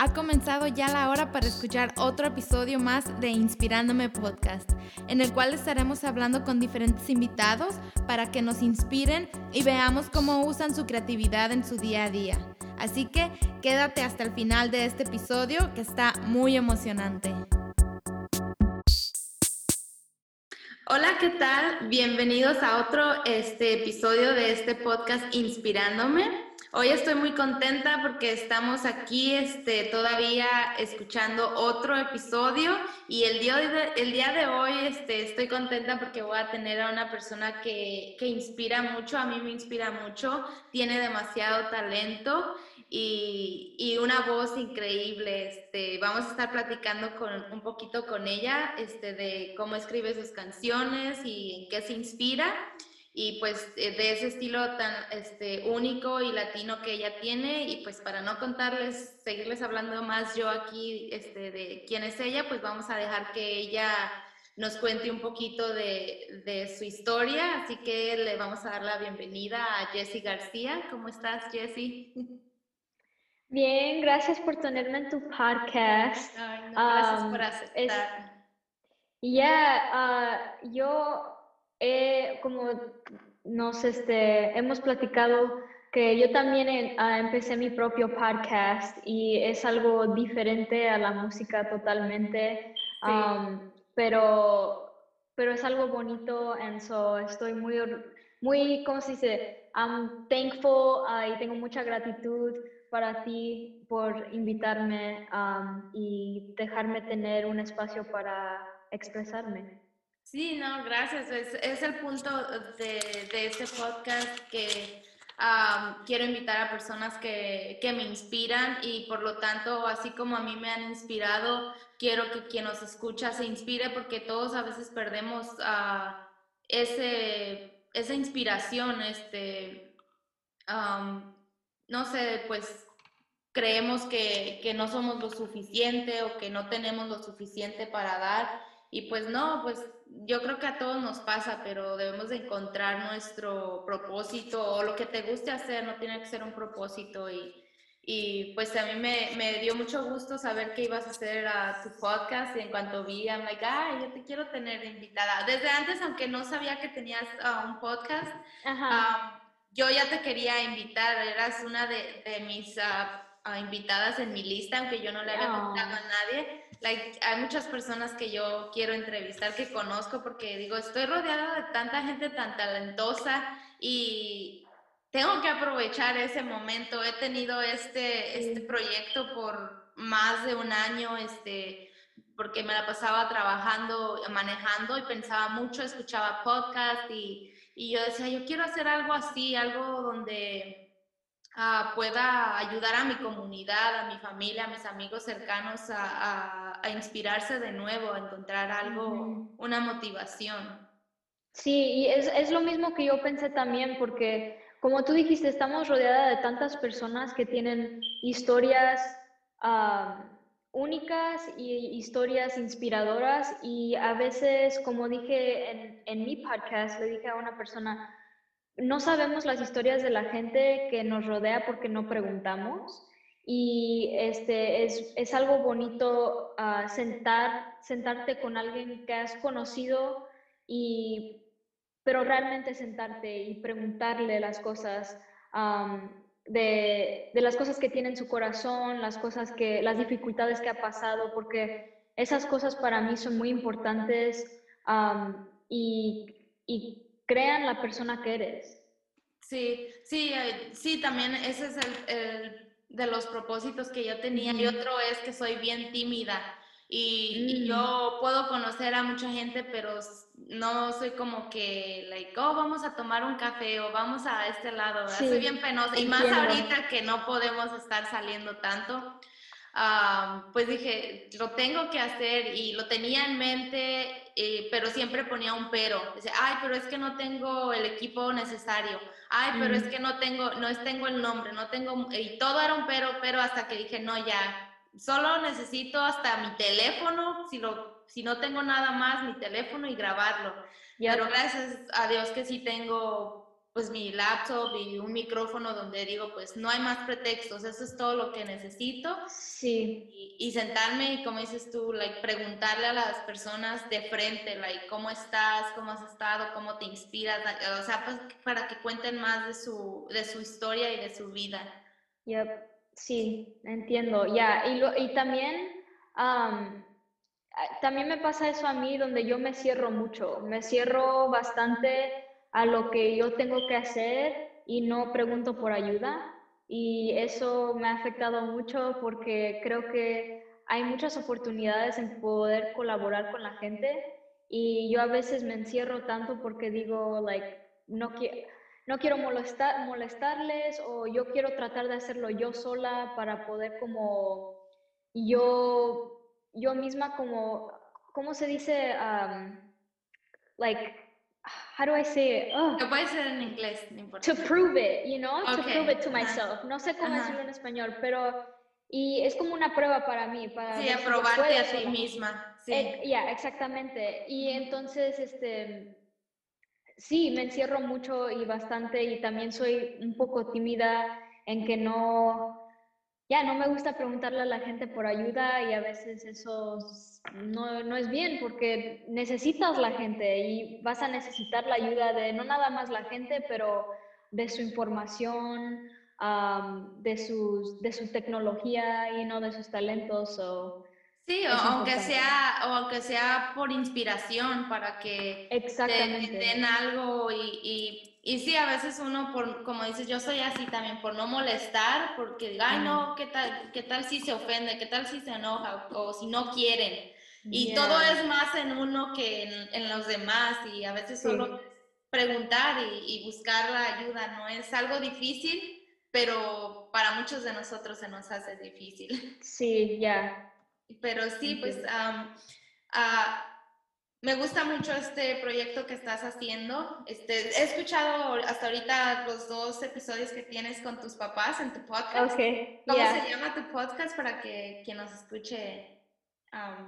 Ha comenzado ya la hora para escuchar otro episodio más de Inspirándome Podcast, en el cual estaremos hablando con diferentes invitados para que nos inspiren y veamos cómo usan su creatividad en su día a día. Así que quédate hasta el final de este episodio que está muy emocionante. Hola, ¿qué tal? Bienvenidos a otro este, episodio de este podcast Inspirándome. Hoy estoy muy contenta porque estamos aquí este, todavía escuchando otro episodio y el día de, el día de hoy este, estoy contenta porque voy a tener a una persona que, que inspira mucho, a mí me inspira mucho, tiene demasiado talento y, y, una voz increíble. Este, vamos a estar platicando con, un poquito con ella este, de cómo escribe sus canciones y en qué se inspira y pues eh, de ese estilo tan este, único y latino que ella tiene y pues para no contarles, seguirles hablando más yo aquí este, de quién es ella, pues vamos a dejar que ella nos cuente un poquito de, de su historia, así que le vamos a dar la bienvenida a Jessie García. ¿Cómo estás, Jessie? Bien, gracias por tenerme en tu podcast. gracias por aceptar. Ya, ah, yo eh, como nos este, hemos platicado que yo también ah, empecé mi propio podcast y es algo diferente a la música totalmente, um, pero, pero es algo bonito and so estoy muy, muy, ¿cómo se dice? I'm thankful uh, y tengo mucha gratitud para ti por invitarme um, y dejarme tener un espacio para expresarme. Sí, no, gracias. Es, el punto de, este podcast que quiero invitar a personas que, me inspiran y por lo tanto, así como a mí me han inspirado, quiero que quien nos escucha se inspire porque todos a veces perdemos ese, esa inspiración, este, no sé, pues creemos que, que no somos lo suficiente o que no tenemos lo suficiente para dar y pues no, pues yo creo que a todos nos pasa, pero debemos de encontrar nuestro propósito o lo que te guste hacer, no tiene que ser un propósito y, y pues a mí me, me, dio mucho gusto saber que ibas a hacer a tu podcast y en cuanto vi, I'm like, ay, yo te quiero tener invitada. Desde antes, aunque no sabía que tenías uh, un podcast, um, yo ya te quería invitar, eras una de, de mis uh, invitadas en mi lista, aunque yo no le había contado a nadie. Hay muchas personas que yo quiero entrevistar, que conozco, porque digo, estoy rodeada de tanta gente tan talentosa y tengo que aprovechar ese momento. He tenido este, este proyecto por más de un año, este, porque me la pasaba trabajando, manejando y pensaba mucho, escuchaba podcast y, y yo decía, yo quiero hacer algo así, algo donde pueda ayudar a mi comunidad, a mi familia, a mis amigos cercanos a, inspirarse de nuevo, a encontrar algo, una motivación. Sí, y es, es, lo mismo que yo pensé también, porque como tú dijiste, estamos rodeadas de tantas personas que tienen historias únicas y historias inspiradoras y a veces, como dije en, en mi podcast, le dije a una persona, no sabemos las historias de la gente que nos rodea porque no preguntamos. Y este, es, algo bonito ah, sentar, sentarte con alguien que has conocido y pero realmente sentarte y preguntarle las cosas de, las cosas que tiene en su corazón, las cosas que, las dificultades que ha pasado, porque esas cosas para mí son muy importantes y crean la persona que eres. Sí, sí, sí, también ese es el, de los propósitos que yo tenía. Y otro es que soy bien tímida. Y, mm. yo puedo conocer a mucha gente, pero no soy como que, like, oh, vamos a tomar un café o vamos a este lado. soy bien penosa. Y más ahorita que no podemos estar saliendo tanto pues dije, lo tengo que hacer y lo tenía en mente, eh, pero siempre ponía un pero. Dice, ay, pero es que no tengo el equipo necesario. Ay, pero es que no tengo, no tengo el nombre, no tengo, y todo era un pero, pero hasta que dije, no, ya, solo necesito hasta mi teléfono, si, lo, si no tengo nada más, mi teléfono y grabarlo. Pero gracias a Dios que sí tengo pues mi laptop y un micrófono donde digo, pues no hay más pretextos, eso es todo lo que necesito. Sí. Y, sentarme y como dices tú, like, preguntarle a las personas de frente, like, ¿cómo estás? ¿Cómo has estado? ¿Cómo te inspiras? O sea, pues, para que cuenten más de su, de su historia y de su vida. Yep. Sí, entiendo, ya. Y, y también, también me pasa eso a mí donde yo me cierro mucho, me cierro bastante a lo que yo tengo que hacer y no pregunto por ayuda. Y eso me ha afectado mucho porque creo que hay muchas oportunidades en poder colaborar con la gente y yo a veces me encierro tanto porque digo, like, no quiero no quiero molestar, molestarles o yo quiero tratar de hacerlo yo sola para poder como yo, yo misma como, ¿cómo se dice? Um, like, how do I say it? Lo puede ser en inglés, no importa. To prove it, you know, to prove it to myself. No sé cómo decirlo en español, pero y es como una prueba para mí, para sí, aprobarte a ti misma. Sí, eh, ya, exactamente. Y entonces, este, sí, me encierro mucho y bastante y también soy un poco tímida en que no, ya no me gusta preguntarle a la gente por ayuda y a veces eso no, no, es bien porque necesitas la gente y vas a necesitar la ayuda de no nada más la gente, pero de su información, de, sus, de su tecnología y no de sus talentos. Sí, o aunque sea, o aunque sea por inspiración para que te, den algo y, y, y, sí, a veces uno, por, como dices, yo soy así también, por no molestar, porque ay no, ¿qué tal, qué tal si se ofende? ¿Qué tal si se enoja? O, si no quieren. Y todo es más en uno que en, en los demás y a veces solo preguntar y, y buscar la ayuda, ¿no? Es algo difícil, pero para muchos de nosotros se nos hace difícil. Sí, ya. Pero sí, pues ah, me gusta mucho este proyecto que estás haciendo. Este, he escuchado hasta ahorita los dos episodios que tienes con tus papás en tu podcast. Okay, ¿Cómo se llama tu podcast para que quien nos escuche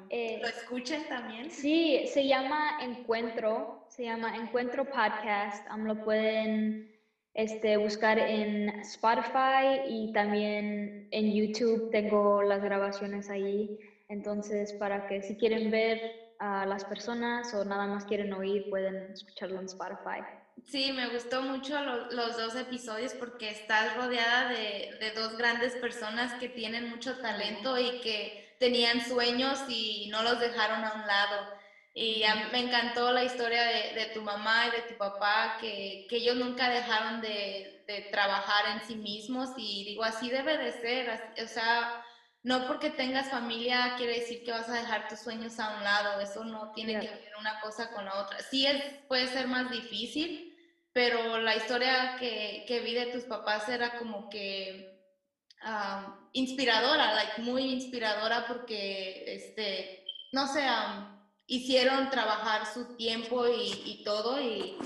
eh, lo escuchen también? Sí, se llama Encuentro, se llama Encuentro Podcast. lo pueden este, buscar en Spotify y también en YouTube. Tengo las grabaciones ahí. Entonces, para que si quieren ver a las personas o nada más quieren oír, pueden escucharlo en Spotify. Sí, me gustó mucho los dos episodios porque estás rodeada de, de, dos grandes personas que tienen mucho talento y que tenían sueños y no los dejaron a un lado. Y me encantó la historia de, de, tu mamá y de tu papá, que, que ellos nunca dejaron de, de, trabajar en sí mismos y digo, así debe de ser, o sea, no porque tengas familia quiere decir que vas a dejar tus sueños a un lado, eso no tiene que ver una cosa con la otra. Sí es, puede ser más difícil, pero la historia que, que vi de tus papás era como que inspiradora, like, muy inspiradora porque, este, no sé, hicieron trabajar su tiempo y, y todo y,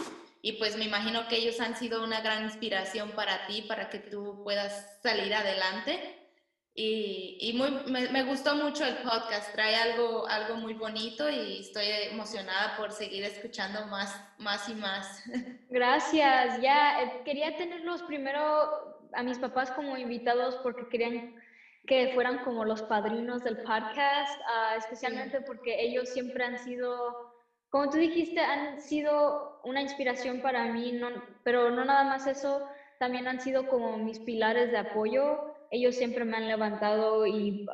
y pues me imagino que ellos han sido una gran inspiración para ti, para que tú puedas salir adelante. Y, y muy, me, me, gustó mucho el podcast, trae algo, algo muy bonito y estoy emocionada por seguir escuchando más, más y más. Gracias, ya eh, quería tenerlos primero a mis papás como invitados porque querían que fueran como los padrinos del podcast, uh, especialmente porque ellos siempre han sido, como tú dijiste, han sido una inspiración para mí, no, pero no nada más eso, también han sido como mis pilares de apoyo ellos siempre me han levantado y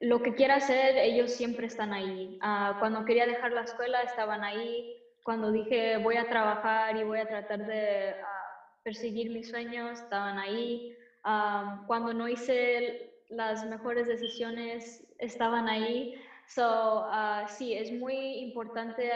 lo que quiera hacer, ellos siempre están ahí. Ah, cuando quería dejar la escuela, estaban ahí. Cuando dije voy a trabajar y voy a tratar de ah, perseguir mis sueños, estaban ahí. cuando no hice las mejores decisiones, estaban ahí. So, uh, sí, es muy importante.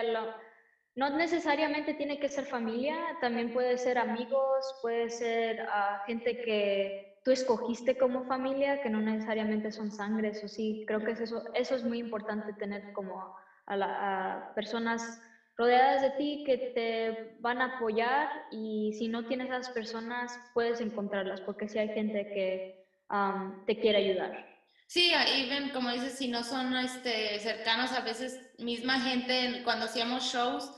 no necesariamente tiene que ser familia, también puede ser amigos, puede ser gente que tú escogiste como familia, que no necesariamente son sangre, eso sí, creo que eso, eso es muy importante tener como a, personas rodeadas de ti que te van a apoyar y si no tienes a esas personas puedes encontrarlas porque si hay gente que te quiere ayudar. Sí, even como dices, si no son este, cercanos, a veces misma gente, cuando hacíamos shows,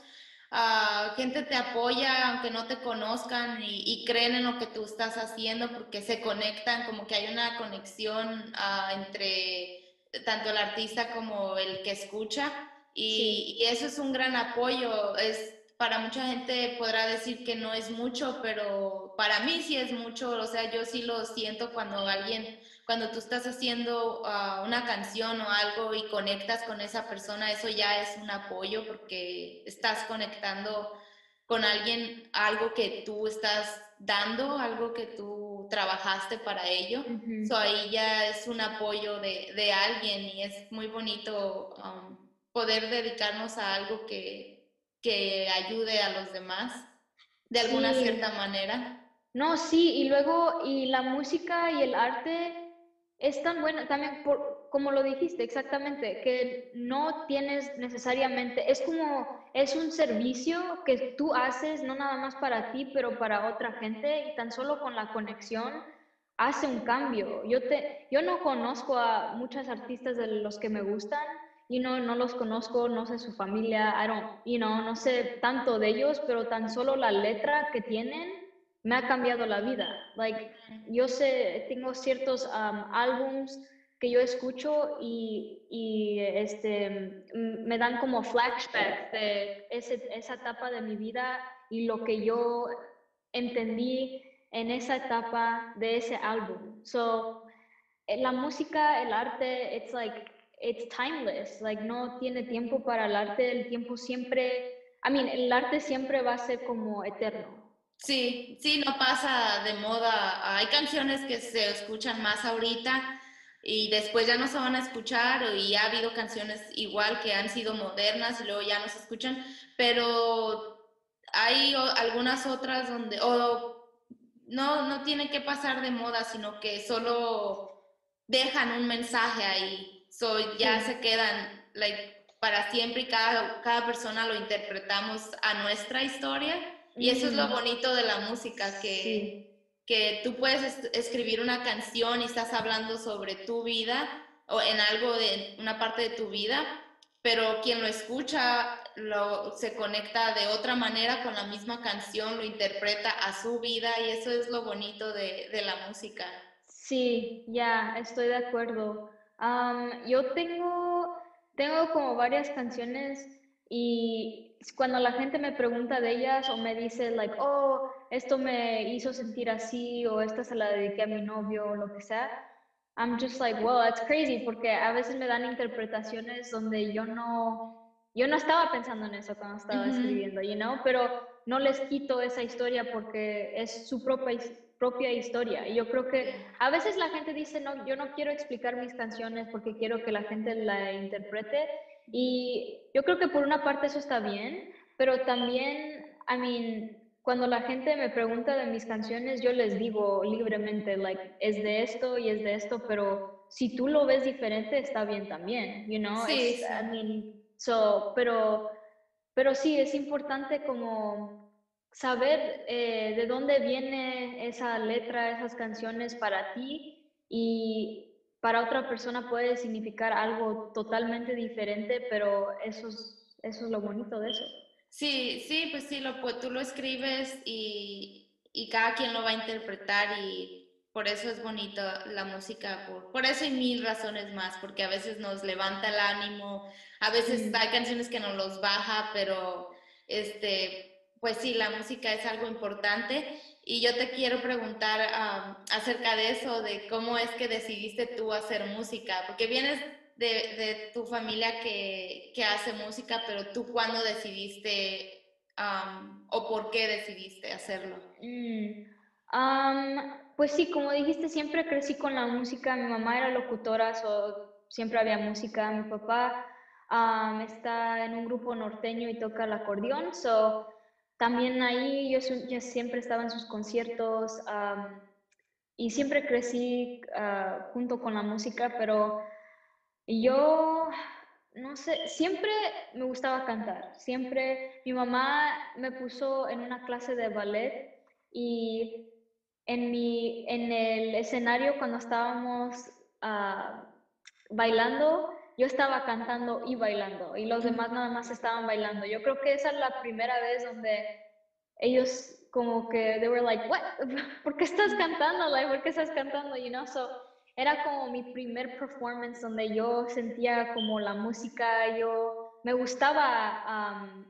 Ah, gente te apoya aunque no te conozcan y, creen en lo que tú estás haciendo porque se conectan, como que hay una conexión ah, entre tanto el artista como el que escucha y, eso es un gran apoyo. Es, para mucha gente podrá decir que no es mucho, pero para mí sí es mucho. O sea, yo sí lo siento cuando alguien cuando tú estás haciendo ah, una canción o algo y conectas con esa persona, eso ya es un apoyo porque estás conectando con alguien algo que tú estás dando, algo que tú trabajaste para ello. Uh ahí ya es un apoyo de, de alguien y es muy bonito um, poder dedicarnos a algo que, que ayude a los demás de alguna cierta manera. No, sí, y luego, y la música y el arte es tan bueno también, por, como lo dijiste exactamente, que no tienes necesariamente, es como, es un servicio que tú haces no nada más para ti, pero para otra gente y tan solo con la conexión hace un cambio. Yo, te, yo no conozco a muchos artistas de los que me gustan y no, no los conozco, no sé su familia, I don't, you know, no sé tanto de ellos, pero tan solo la letra que tienen me ha cambiado la vida. Like, yo sé, tengo ciertos um, álbums que yo escucho y, y, este, me dan como flashbacks de ese, esa etapa de mi vida y lo que yo entendí en esa etapa de ese álbum. So, eh, la música, el arte, it's like, it's timeless. Like, no tiene tiempo para el arte, el tiempo siempre, I mean, el arte siempre va a ser como eterno. Sí, sí, no pasa de moda. Hay canciones que se escuchan más ahorita y después ya no se van a escuchar y ha habido canciones igual que han sido modernas y luego ya no se escuchan, pero hay algunas otras donde, o no, no tiene que pasar de moda, sino que solo dejan un mensaje ahí, so, ya se quedan para siempre y cada, cada persona lo interpretamos a nuestra historia y eso es lo bonito de la música, que, que tú puedes escribir una canción y estás hablando sobre tu vida o en algo de una parte de tu vida, pero quien lo escucha lo, se conecta de otra manera con la misma canción, lo interpreta a su vida y eso es lo bonito de, de la música. Sí, ya, estoy de acuerdo. yo tengo, tengo como varias canciones y cuando la gente me pregunta de ellas o me dice, like, oh, esto me hizo sentir así o esta se la dediqué a mi novio o lo que sea, I'm just like, well, that's crazy porque a veces me dan interpretaciones donde yo no, yo no estaba pensando en eso cuando estaba escribiendo, you know, pero no les quito esa historia porque es su propia, propia historia. Y yo creo que a veces la gente dice, no, yo no quiero explicar mis canciones porque quiero que la gente la interprete y yo creo que por una parte eso está bien, pero también, I mean, cuando la gente me pregunta de mis canciones, yo les digo libremente, like, es de esto y es de esto, pero si tú lo ves diferente, está bien también, you know? Sí, I mean, so, pero, pero sí, es importante como saber eh, de dónde viene esa letra, esas canciones para ti y para otra persona puede significar algo totalmente diferente, pero eso es, eso es lo bonito de eso. Sí, sí, pues sí, lo, pues tú lo escribes y, y cada quien lo va a interpretar y por eso es bonito la música, por, por, eso hay mil razones más, porque a veces nos levanta el ánimo, a veces hay canciones que nos los baja, pero este, pues sí, la música es algo importante y yo te quiero preguntar acerca de eso, de cómo es que decidiste tú hacer música, porque vienes de, tu familia que, que, hace música, pero tú cuándo decidiste o por qué decidiste hacerlo. Mm, pues sí, como dijiste, siempre crecí con la música. Mi mamá era locutora, so, siempre había música. Mi papá está en un grupo norteño y toca el acordeón, so también ahí yo, siempre estaba en sus conciertos y siempre crecí ah, junto con la música, pero yo, no sé, siempre me gustaba cantar, siempre mi mamá me puso en una clase de ballet y en, mi, en el escenario cuando estábamos ah, bailando, yo estaba cantando y bailando y los demás nada más estaban bailando. Yo creo que esa es la primera vez donde ellos como que they were like, what? ¿Por qué estás cantando? Like, ¿por qué estás cantando? You know, so era como mi primer performance donde yo sentía como la música, yo me gustaba, um,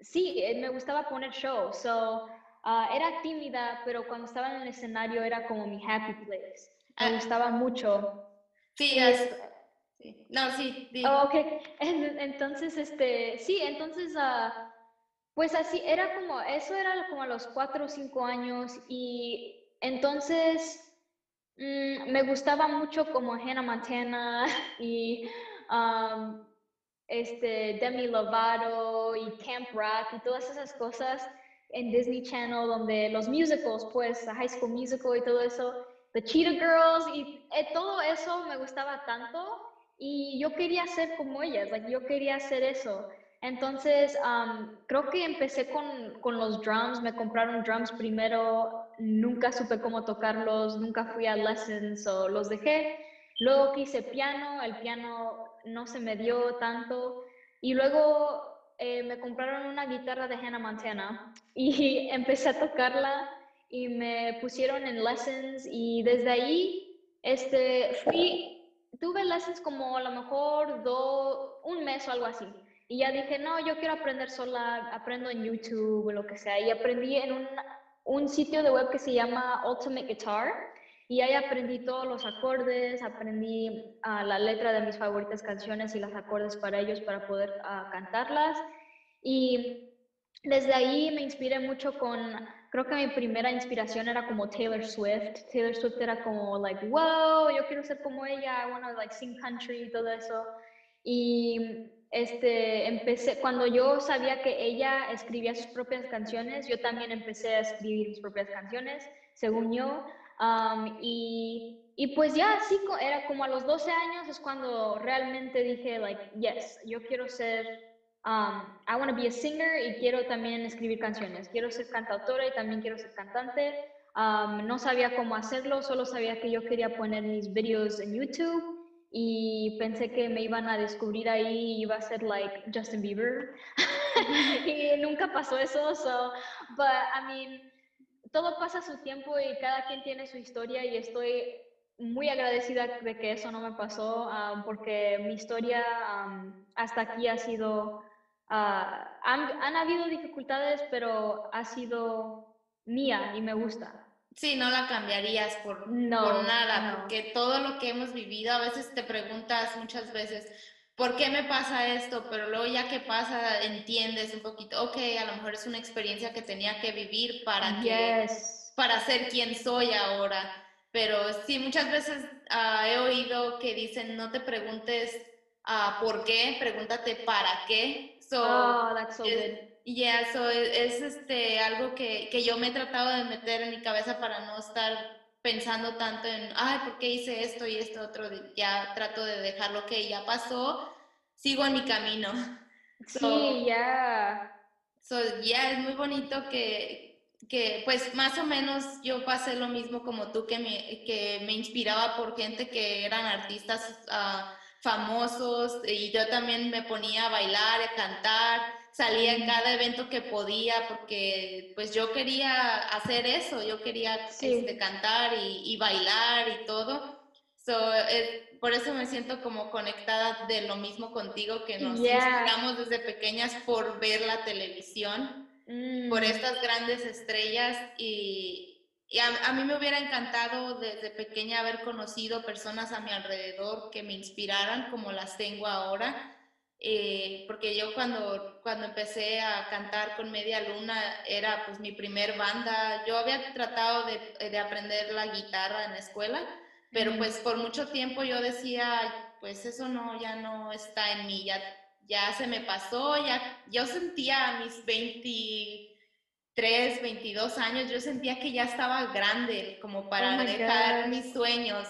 sí, eh, me gustaba poner show, so uh, era tímida, pero cuando estaba en el escenario era como mi happy place. Me ah. gustaba mucho. Sí, es, No, sí. Oh, ok, entonces, este, sí, entonces... Uh, pues así, era como, eso era como a los cuatro o cinco años y entonces mm, me gustaba mucho como Hannah Montana y um, este, Demi Lovato y Camp Rock y todas esas cosas en Disney Channel donde los musicals, pues, High School Musical y todo eso, The Cheetah Girls y eh, todo eso me gustaba tanto y yo quería ser como ellas, like, yo quería hacer eso. Entonces, creo que empecé con, con, los drums, me compraron drums primero, nunca supe cómo tocarlos, nunca fui a lessons o los dejé. Luego quise piano, el piano no se me dio tanto. Y luego eh, me compraron una guitarra de Hannah Montana y empecé a tocarla y me pusieron en lessons y desde ahí este, fui, tuve lessons como a lo mejor do, un mes o algo así. Y ya dije, no, yo quiero aprender sola, aprendo en YouTube o lo que sea. Y aprendí en un, un sitio de web que se llama Ultimate Guitar. Y ahí aprendí todos los acordes, aprendí uh, la letra de mis favoritas canciones y los acordes para ellos para poder uh, cantarlas. Y desde ahí me inspiré mucho con, creo que mi primera inspiración era como Taylor Swift. Taylor Swift era como, like, wow, yo quiero ser como ella, I want to, like, sing country y todo eso. Y este, empecé, cuando yo sabía que ella escribía sus propias canciones, yo también empecé a escribir mis propias canciones, según yo. y, y, pues ya así era como a los 12 años es cuando realmente dije, like, yes, yo quiero ser, um, I want to be a singer y quiero también escribir canciones. Quiero ser cantautora y también quiero ser cantante. no sabía cómo hacerlo, solo sabía que yo quería poner mis videos en YouTube y pensé que me iban a descubrir ahí y iba a ser like Justin Bieber y nunca pasó eso so but I mean todo pasa su tiempo y cada quien tiene su historia y estoy muy agradecida de que eso no me pasó um, porque mi historia um, hasta aquí ha sido han, han habido dificultades pero ha sido mía y me gusta Sí, no la cambiarías por, nada, porque todo lo que hemos vivido, a veces te preguntas muchas veces, ¿por qué me pasa esto? Pero luego ya que pasa, entiendes un poquito, ok, a lo mejor es una experiencia que tenía que vivir para, que, para ser quien soy ahora. Pero sí, muchas veces ah, he oído que dicen, no te preguntes uh, por qué, pregúntate para qué. So, oh, that's so good y eso es, este, algo que, que, yo me he tratado de meter en mi cabeza para no estar pensando tanto en, ay, ¿por qué hice esto y esto otro? Ya trato de dejar lo que ya pasó, sigo en mi camino. Sí, ya. ya es muy bonito que, que, pues más o menos yo pasé lo mismo como tú, que me, que me inspiraba por gente que eran artistas uh, famosos y yo también me ponía a bailar, a cantar salía en cada evento que podía porque pues yo quería hacer eso, yo quería este, cantar y, bailar y todo. So, por eso me siento como conectada de lo mismo contigo que nos inspiramos desde pequeñas por ver la televisión, por mm. estas grandes estrellas y, y a, a, mí me hubiera encantado desde pequeña haber conocido personas a mi alrededor que me inspiraran como las tengo ahora eh, porque yo cuando, cuando empecé a cantar con Media Luna era pues mi primer banda, yo había tratado de, de aprender la guitarra en la escuela, pero pues por mucho tiempo yo decía, pues eso no, ya no está en mí, ya, ya se me pasó, ya, yo sentía a mis 23, 22 años, yo sentía que ya estaba grande como para oh dejar mis sueños.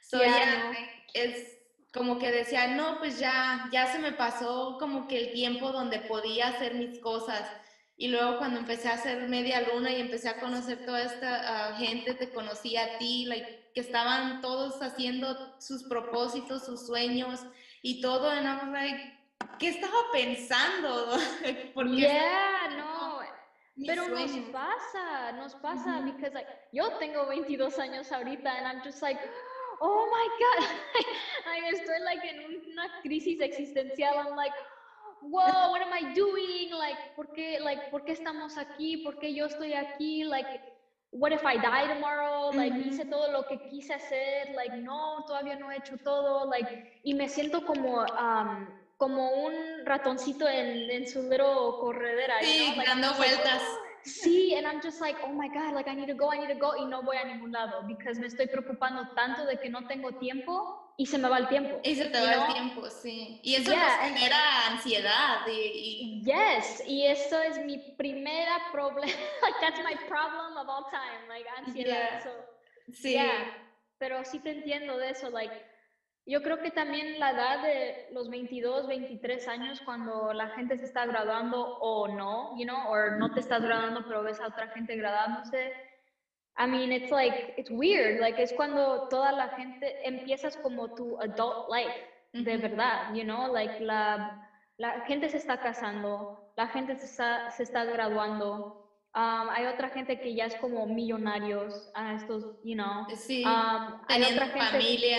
So, ya, es, como que decía, no, pues ya, ya se me pasó como que el tiempo donde podía hacer mis cosas. Y luego cuando empecé a hacer media luna y empecé a conocer toda esta ah, gente, te conocí a ti, like, que estaban todos haciendo sus propósitos, sus sueños, y todo, and I was like, ¿qué estaba pensando? Porque yeah, no. Pero nos pasa, nos pasa, because like, yo tengo 22 años ahorita, and I'm just like, oh my God, I estoy like en una crisis existencial, I'm like, whoa, what am I doing? Like, ¿por qué, like, ¿por qué estamos aquí? ¿Por qué yo estoy aquí? Like, what if I die tomorrow? Like, hice todo lo que quise hacer. Like, no, todavía no he hecho todo. Like, y me siento como, um, como un ratoncito en, en su little corredera. Sí, dando vueltas. sí, and I'm just like, oh my God, like, I need to go, I need to go. Y no voy a ningún lado, because me estoy preocupando tanto de que no tengo tiempo y se me va el tiempo. Y se te va el tiempo, sí. Y eso genera ansiedad. Y, Yes, y eso es mi primera problema. like, that's my problem of all time, like, ansiedad. sí. Pero sí te entiendo de eso, like, yo creo que también la edad de los 22, 23 años, cuando la gente se está graduando o no, you know, o no te estás graduando, pero ves a otra gente graduándose, I mean, it's like, it's weird. Like, es cuando toda la gente empiezas como tu adult life, de verdad, you know, like, la, la gente se está casando, la gente se está, se está graduando. Um, hay otra gente que ya es como millonarios, a estos, you know. Sí, um, hay otra gente, familia.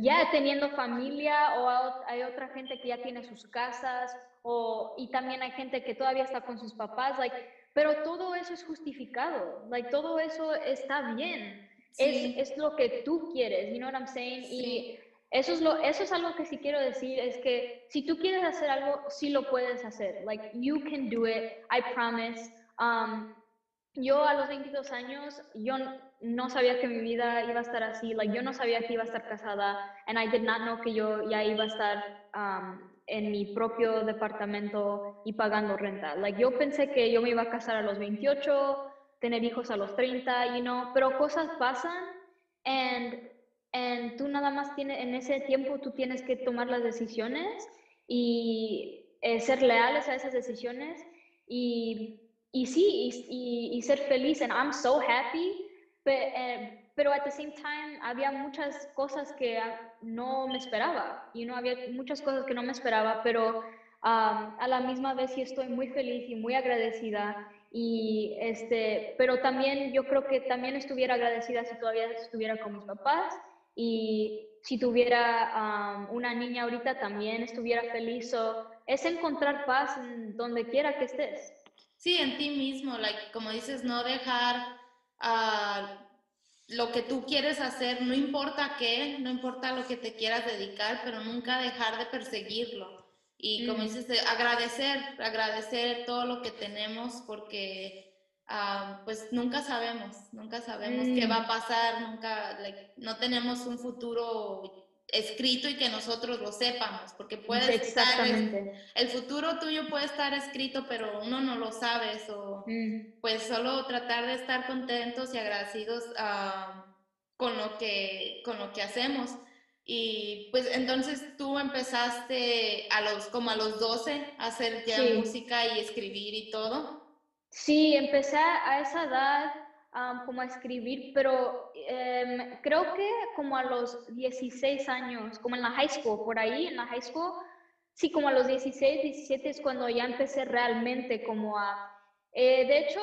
Ya teniendo familia, o hay otra gente que ya tiene sus casas, o, y también hay gente que todavía está con sus papás, like, pero todo eso es justificado, like, todo eso está bien. Es, es, lo que tú quieres, you know what I'm saying? Y eso es, lo, eso es algo que sí quiero decir, es que si tú quieres hacer algo, sí lo puedes hacer. Like, you can do it, I promise. Um, yo a los 22 años, yo no sabía que mi vida iba a estar así, like, yo no sabía que iba a estar casada, and I did not know que yo ya iba a estar um, en mi propio departamento y pagando renta. Like, yo pensé que yo me iba a casar a los 28, tener hijos a los 30, you know, pero cosas pasan and, and tú nada más tienes, en ese tiempo tú tienes que tomar las decisiones y eh, ser leales a esas decisiones y, y sí, y, y, ser feliz. And I'm so happy. Eh, pero at the same time había muchas cosas que no me esperaba, y no había muchas cosas que no me esperaba, pero a la misma vez sí estoy muy feliz y muy agradecida y este, pero también yo creo que también estuviera agradecida si todavía estuviera con mis papás y si tuviera una niña ahorita también estuviera feliz o es encontrar paz donde quiera que estés. Sí, en ti mismo, like, como dices, no dejar a lo que tú quieres hacer, no importa qué, no importa lo que te quieras dedicar, pero nunca dejar de perseguirlo. Y como dices, agradecer, agradecer todo lo que tenemos porque ah, pues nunca sabemos, nunca sabemos qué va a mm. pasar, nunca, no tenemos un futuro escrito y que nosotros lo sepamos, porque puede estar, el, futuro tuyo puede estar escrito, pero uno no lo sabe, o mm. pues solo tratar de estar contentos y agradecidos ah, con, lo que, con lo que hacemos. Y pues entonces tú empezaste a los, como a los 12 a hacer ya música y escribir y todo. Sí, empecé a esa edad como a escribir, pero em, creo que como a los 16 años, como en la high school, por ahí, en la high school, sí, como a los 16, 17 es cuando ya empecé realmente como a... Eh, de hecho,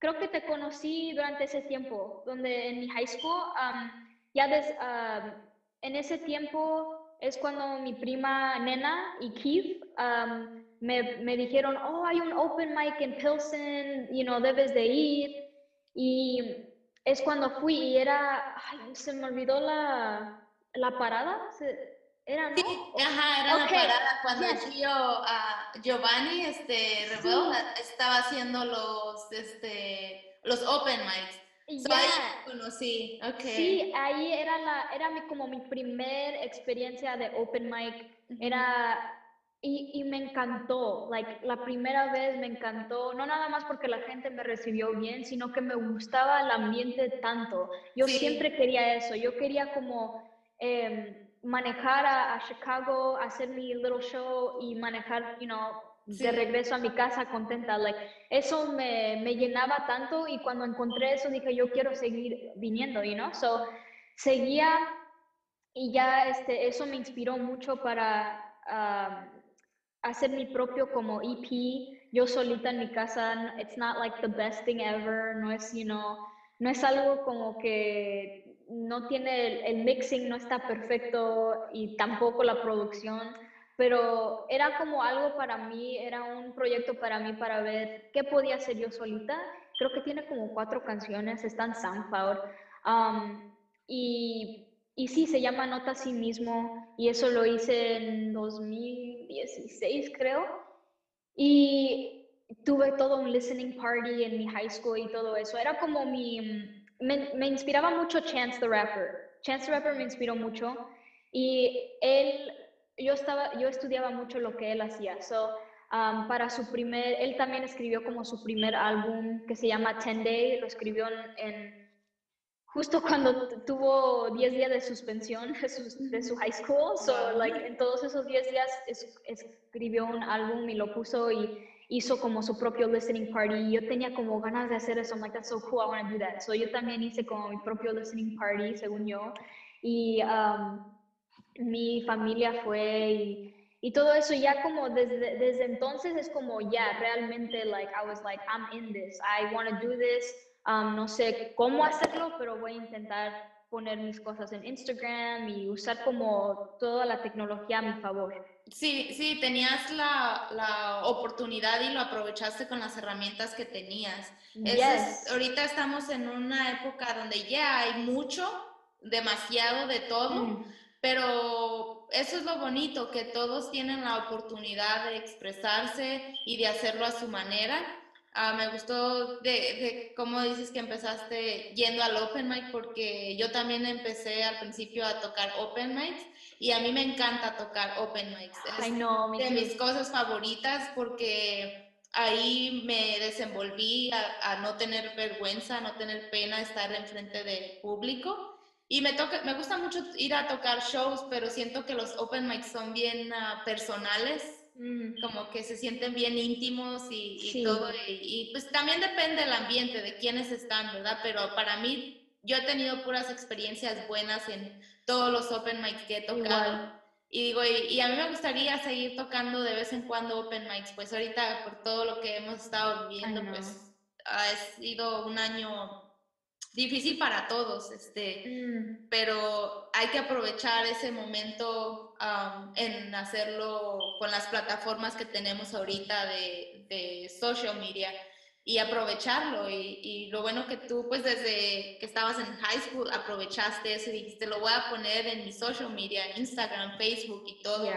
creo que te conocí durante ese tiempo, donde en mi high school, ya des, en ese tiempo es cuando mi prima Nena y Keith me, me, dijeron, oh, hay un open mic en Pilsen, you know, debes de ir. Y es cuando fui y era, ay, se me olvidó la, la parada, era, ¿no? Sí, ajá, era la parada cuando Giovanni, este, estaba haciendo los, este, los open mics. So ahí conocí, okay. Sí, ahí era, la, era mi, como mi primer experiencia de open mic. Era y, y, me encantó, like, la primera vez me encantó, no nada más porque la gente me recibió bien, sino que me gustaba el ambiente tanto. Yo siempre quería eso, yo quería como eh, manejar a, a, Chicago, hacer mi little show y manejar, you know, de regreso a mi casa contenta. Like, eso me, me, llenaba tanto y cuando encontré eso dije, yo quiero seguir viniendo, you know. So, seguía y ya este, eso me inspiró mucho para hacer mi propio como EP, yo solita en mi casa, it's not like the best thing ever, no es, you know, no es algo como que no tiene el, mixing, no está perfecto y tampoco la producción, pero era como algo para mí, era un proyecto para mí para ver qué podía hacer yo solita. Creo que tiene como cuatro canciones, están SoundCloud. Um, y y sí, se llama Nota a sí mismo y eso lo hice en 2016, creo. Y tuve todo un listening party en mi high school y todo eso. Era como mi... Me, me inspiraba mucho Chance the Rapper. Chance the Rapper me inspiró mucho y él, yo, estaba, yo estudiaba mucho lo que él hacía. So, um, para su primer, él también escribió como su primer álbum que se llama Ten Day, lo escribió en justo cuando tuvo 10 días de suspensión de su, high school. So, like, en todos esos 10 días escribió un álbum y lo puso y hizo como su propio listening party. Yo tenía como ganas de hacer eso. I'm like, that's so cool, I want to do that. So, yo también hice como mi propio listening party, según yo. Y um, mi familia fue y, y, todo eso. Ya como desde, desde entonces es como, ya, realmente, like, I was like, I'm in this. I want to do this no sé cómo hacerlo, pero voy a intentar poner mis cosas en Instagram y usar como toda la tecnología a mi favor. Sí, sí, tenías la, la oportunidad y lo aprovechaste con las herramientas que tenías. ahorita estamos en una época donde ya hay mucho, demasiado de todo, mm. pero eso es lo bonito, que todos tienen la oportunidad de expresarse y de hacerlo a su manera Ah, me gustó de, cómo dices que empezaste yendo al open mic, porque yo también empecé al principio a tocar open mics y a mí me encanta tocar open mics. Es de mis cosas favoritas porque ahí me desenvolví a, no tener vergüenza, a no tener pena estar enfrente del público. Y me, toca, me gusta mucho ir a tocar shows, pero siento que los open mics son bien uh, personales como que se sienten bien íntimos y, todo. Y, pues también depende del ambiente, de quiénes están, ¿verdad? Pero para mí, yo he tenido puras experiencias buenas en todos los open mics que he tocado. Y digo, y, a mí me gustaría seguir tocando de vez en cuando open mics, pues ahorita por todo lo que hemos estado viviendo, pues ha sido un año difícil para todos, este, mm. pero hay que aprovechar ese momento en hacerlo con las plataformas que tenemos ahorita de, de social media y aprovecharlo. Y, lo bueno que tú, pues desde que estabas en high school, aprovechaste eso y dijiste, lo voy a poner en mi social media, Instagram, Facebook y todo,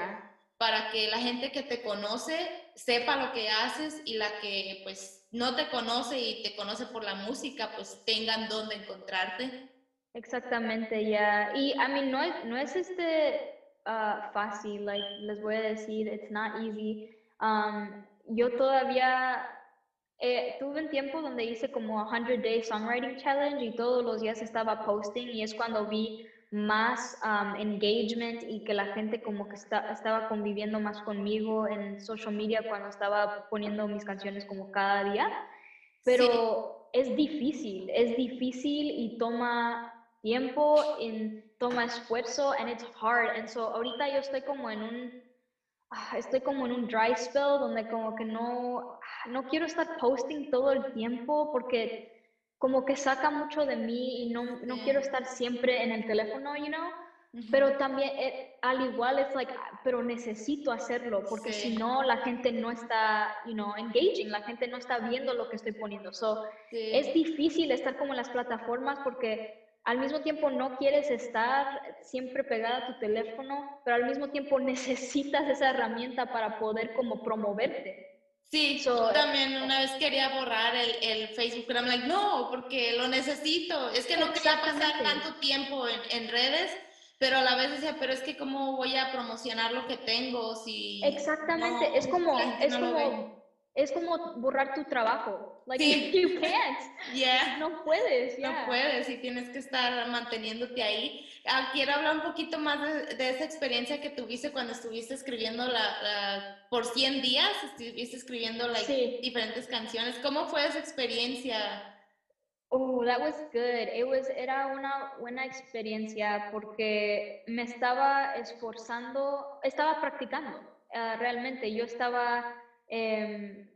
para que la gente que te conoce sepa lo que haces y la que pues no te conoce y te conoce por la música, pues tengan dónde encontrarte. Exactamente, ya. Y a mí no es, no es este uh, fácil, like, les voy a decir, it's not easy. Um, yo todavía eh, tuve un tiempo donde hice como 100 Day Songwriting Challenge y todos los días estaba posting y es cuando vi más um, engagement y que la gente como que estaba conviviendo más conmigo en social media cuando estaba poniendo mis canciones como cada día. Pero es difícil, es difícil y toma tiempo, y toma esfuerzo and it's hard. And so ahorita yo estoy como en un ah, estoy como en un dry spell donde como que no no quiero estar posting todo el tiempo porque como que saca mucho de mí y no, no quiero estar siempre en el teléfono, you know, pero también eh, al igual es like, ah, pero necesito hacerlo porque si no la gente no está, you know, engaging, la gente no está viendo lo que estoy poniendo. So, es difícil estar como en las plataformas porque al mismo tiempo no quieres estar siempre pegada a tu teléfono, pero al mismo tiempo necesitas esa herramienta para poder como promoverte. Sí, yo también una vez quería borrar el, el, Facebook, pero I'm like, no, porque lo necesito. Es que no quería pasar tanto tiempo en, en, redes, pero a la vez decía, pero es que cómo voy a promocionar lo que tengo si... Exactamente, es como, es como es como borrar tu trabajo. Like, sí. you can't. Yeah. No puedes. No puedes y tienes que estar manteniéndote ahí. Ah, quiero hablar un poquito más de, esa experiencia que tuviste cuando estuviste escribiendo la, por 100 días, estuviste escribiendo like, diferentes canciones. ¿Cómo fue esa experiencia? Oh, that was good. It was, era una buena experiencia porque me estaba esforzando, estaba practicando uh, realmente. Yo estaba eh,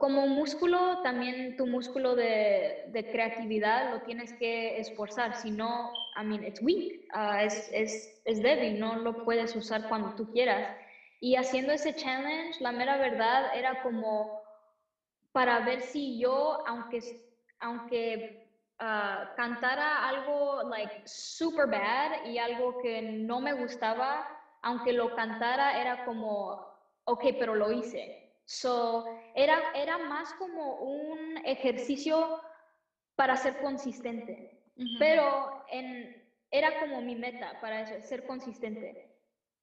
como músculo, también tu músculo de, de, creatividad lo tienes que esforzar, si no, I mean, it's weak, uh, es, es, es débil, no lo puedes usar cuando tú quieras. Y haciendo ese challenge, la mera verdad era como para ver si yo, aunque, aunque uh, cantara algo like super bad y algo que no me gustaba, aunque lo cantara, era como, ok, pero lo hice. So, era, era más como un ejercicio para ser consistente, pero en, era como mi meta para eso, ser consistente.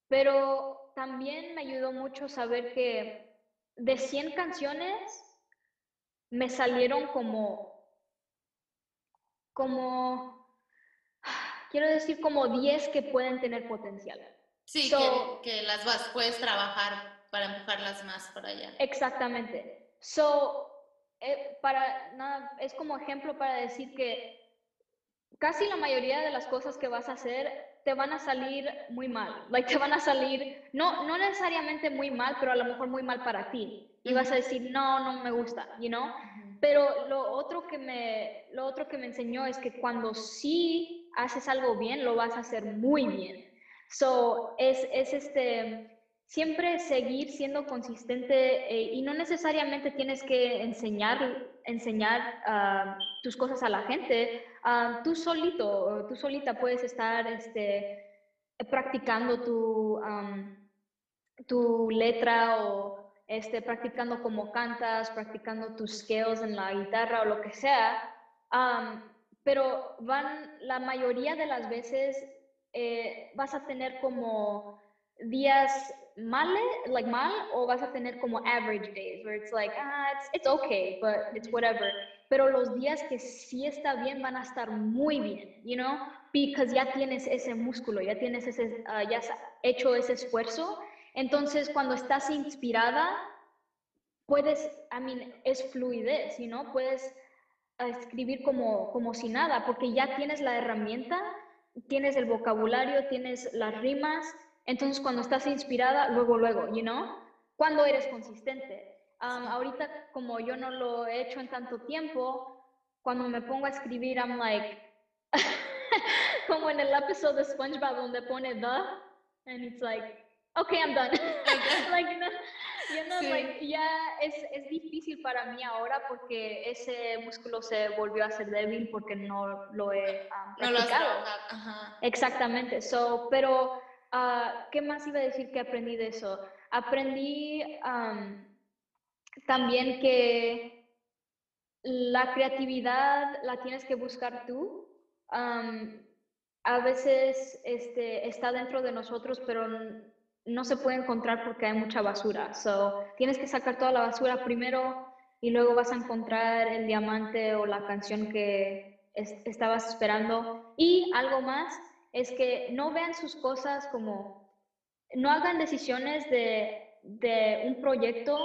Pero también me ayudó mucho saber que de 100 canciones me salieron como, como, quiero decir, como 10 que pueden tener potencial. Sí, que, que, las vas, puedes trabajar para empujarlas más para allá. Exactamente. So, eh, para nada, es como ejemplo para decir que casi la mayoría de las cosas que vas a hacer te van a salir muy mal. Like, te van a salir, no, no necesariamente muy mal, pero a lo mejor muy mal para ti. Y vas a decir, no, no me gusta, you know? Pero lo otro, que me, lo otro que me enseñó es que cuando sí haces algo bien, lo vas a hacer muy bien. So, es, es este, siempre seguir siendo consistente eh, y no necesariamente tienes que enseñar, enseñar uh, tus cosas a la gente. Uh, tú solito, tú solita puedes estar este, practicando tu, tu letra o este, practicando cómo cantas, practicando tus skills en la guitarra o lo que sea. Pero van, la mayoría de las veces eh, vas a tener como días mal, like mal, o vas a tener como average days, where it's like, ah, it's, it's okay, but it's whatever. Pero los días que sí está bien van a estar muy bien, you know, because ya tienes ese músculo, ya tienes ese, uh, ya has hecho ese esfuerzo. Entonces, cuando estás inspirada, puedes, I mean, es fluidez, you know, puedes uh, escribir como, como si nada, porque ya tienes la herramienta, tienes el vocabulario, tienes las rimas, entonces, cuando estás inspirada, luego, luego, you know, cuando eres consistente. Um, ahorita, como yo no lo he hecho en tanto tiempo, cuando me pongo a escribir, I'm like, como en el episodio de SpongeBob donde pone the, and it's like, okay, I'm done. like, you know, you know, like, ya es, es difícil para mí ahora porque ese músculo se volvió a ser débil porque no lo he um, practicado. No Exactamente. So, pero Ah, ¿Qué más iba a decir que aprendí de eso? Aprendí también que la creatividad la tienes que buscar tú. a veces este, está dentro de nosotros, pero no se puede encontrar porque hay mucha basura. So, tienes que sacar toda la basura primero y luego vas a encontrar el diamante o la canción que estabas esperando. Y algo más, es que no vean sus cosas como, no hagan decisiones de, de un proyecto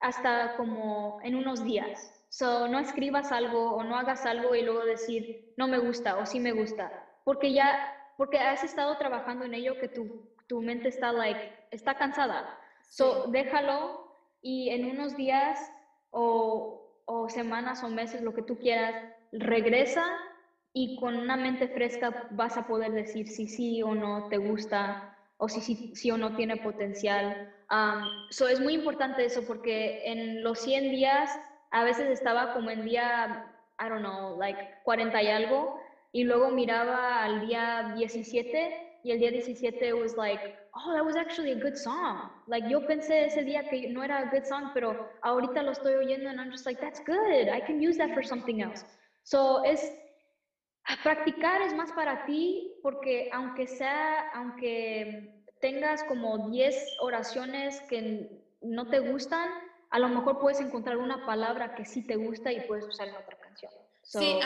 hasta como en unos días. So, no escribas algo o no hagas algo y luego decir, no me gusta o sí me gusta, porque ya, porque has estado trabajando en ello que tu, tu mente está, like, está cansada. So, déjalo y en unos días o, o semanas o meses, lo que tú quieras, regresa y con una mente fresca vas a poder decir si sí o no te gusta o si sí, o no tiene potencial. So es muy importante eso porque en los 100 días a veces estaba como en día, I don't know, like 40 y algo y luego miraba al día 17 y el día 17 was like, oh, that was actually a good song. Like yo pensé ese día que no era a good song, pero ahorita lo estoy oyendo and I'm just like, that's good. I can use that for something else. So es Practicar es más para ti porque aunque sea, aunque tengas como 10 oraciones que no te gustan, a lo mejor puedes encontrar una palabra que sí te gusta y puedes usar en otra canción. sí,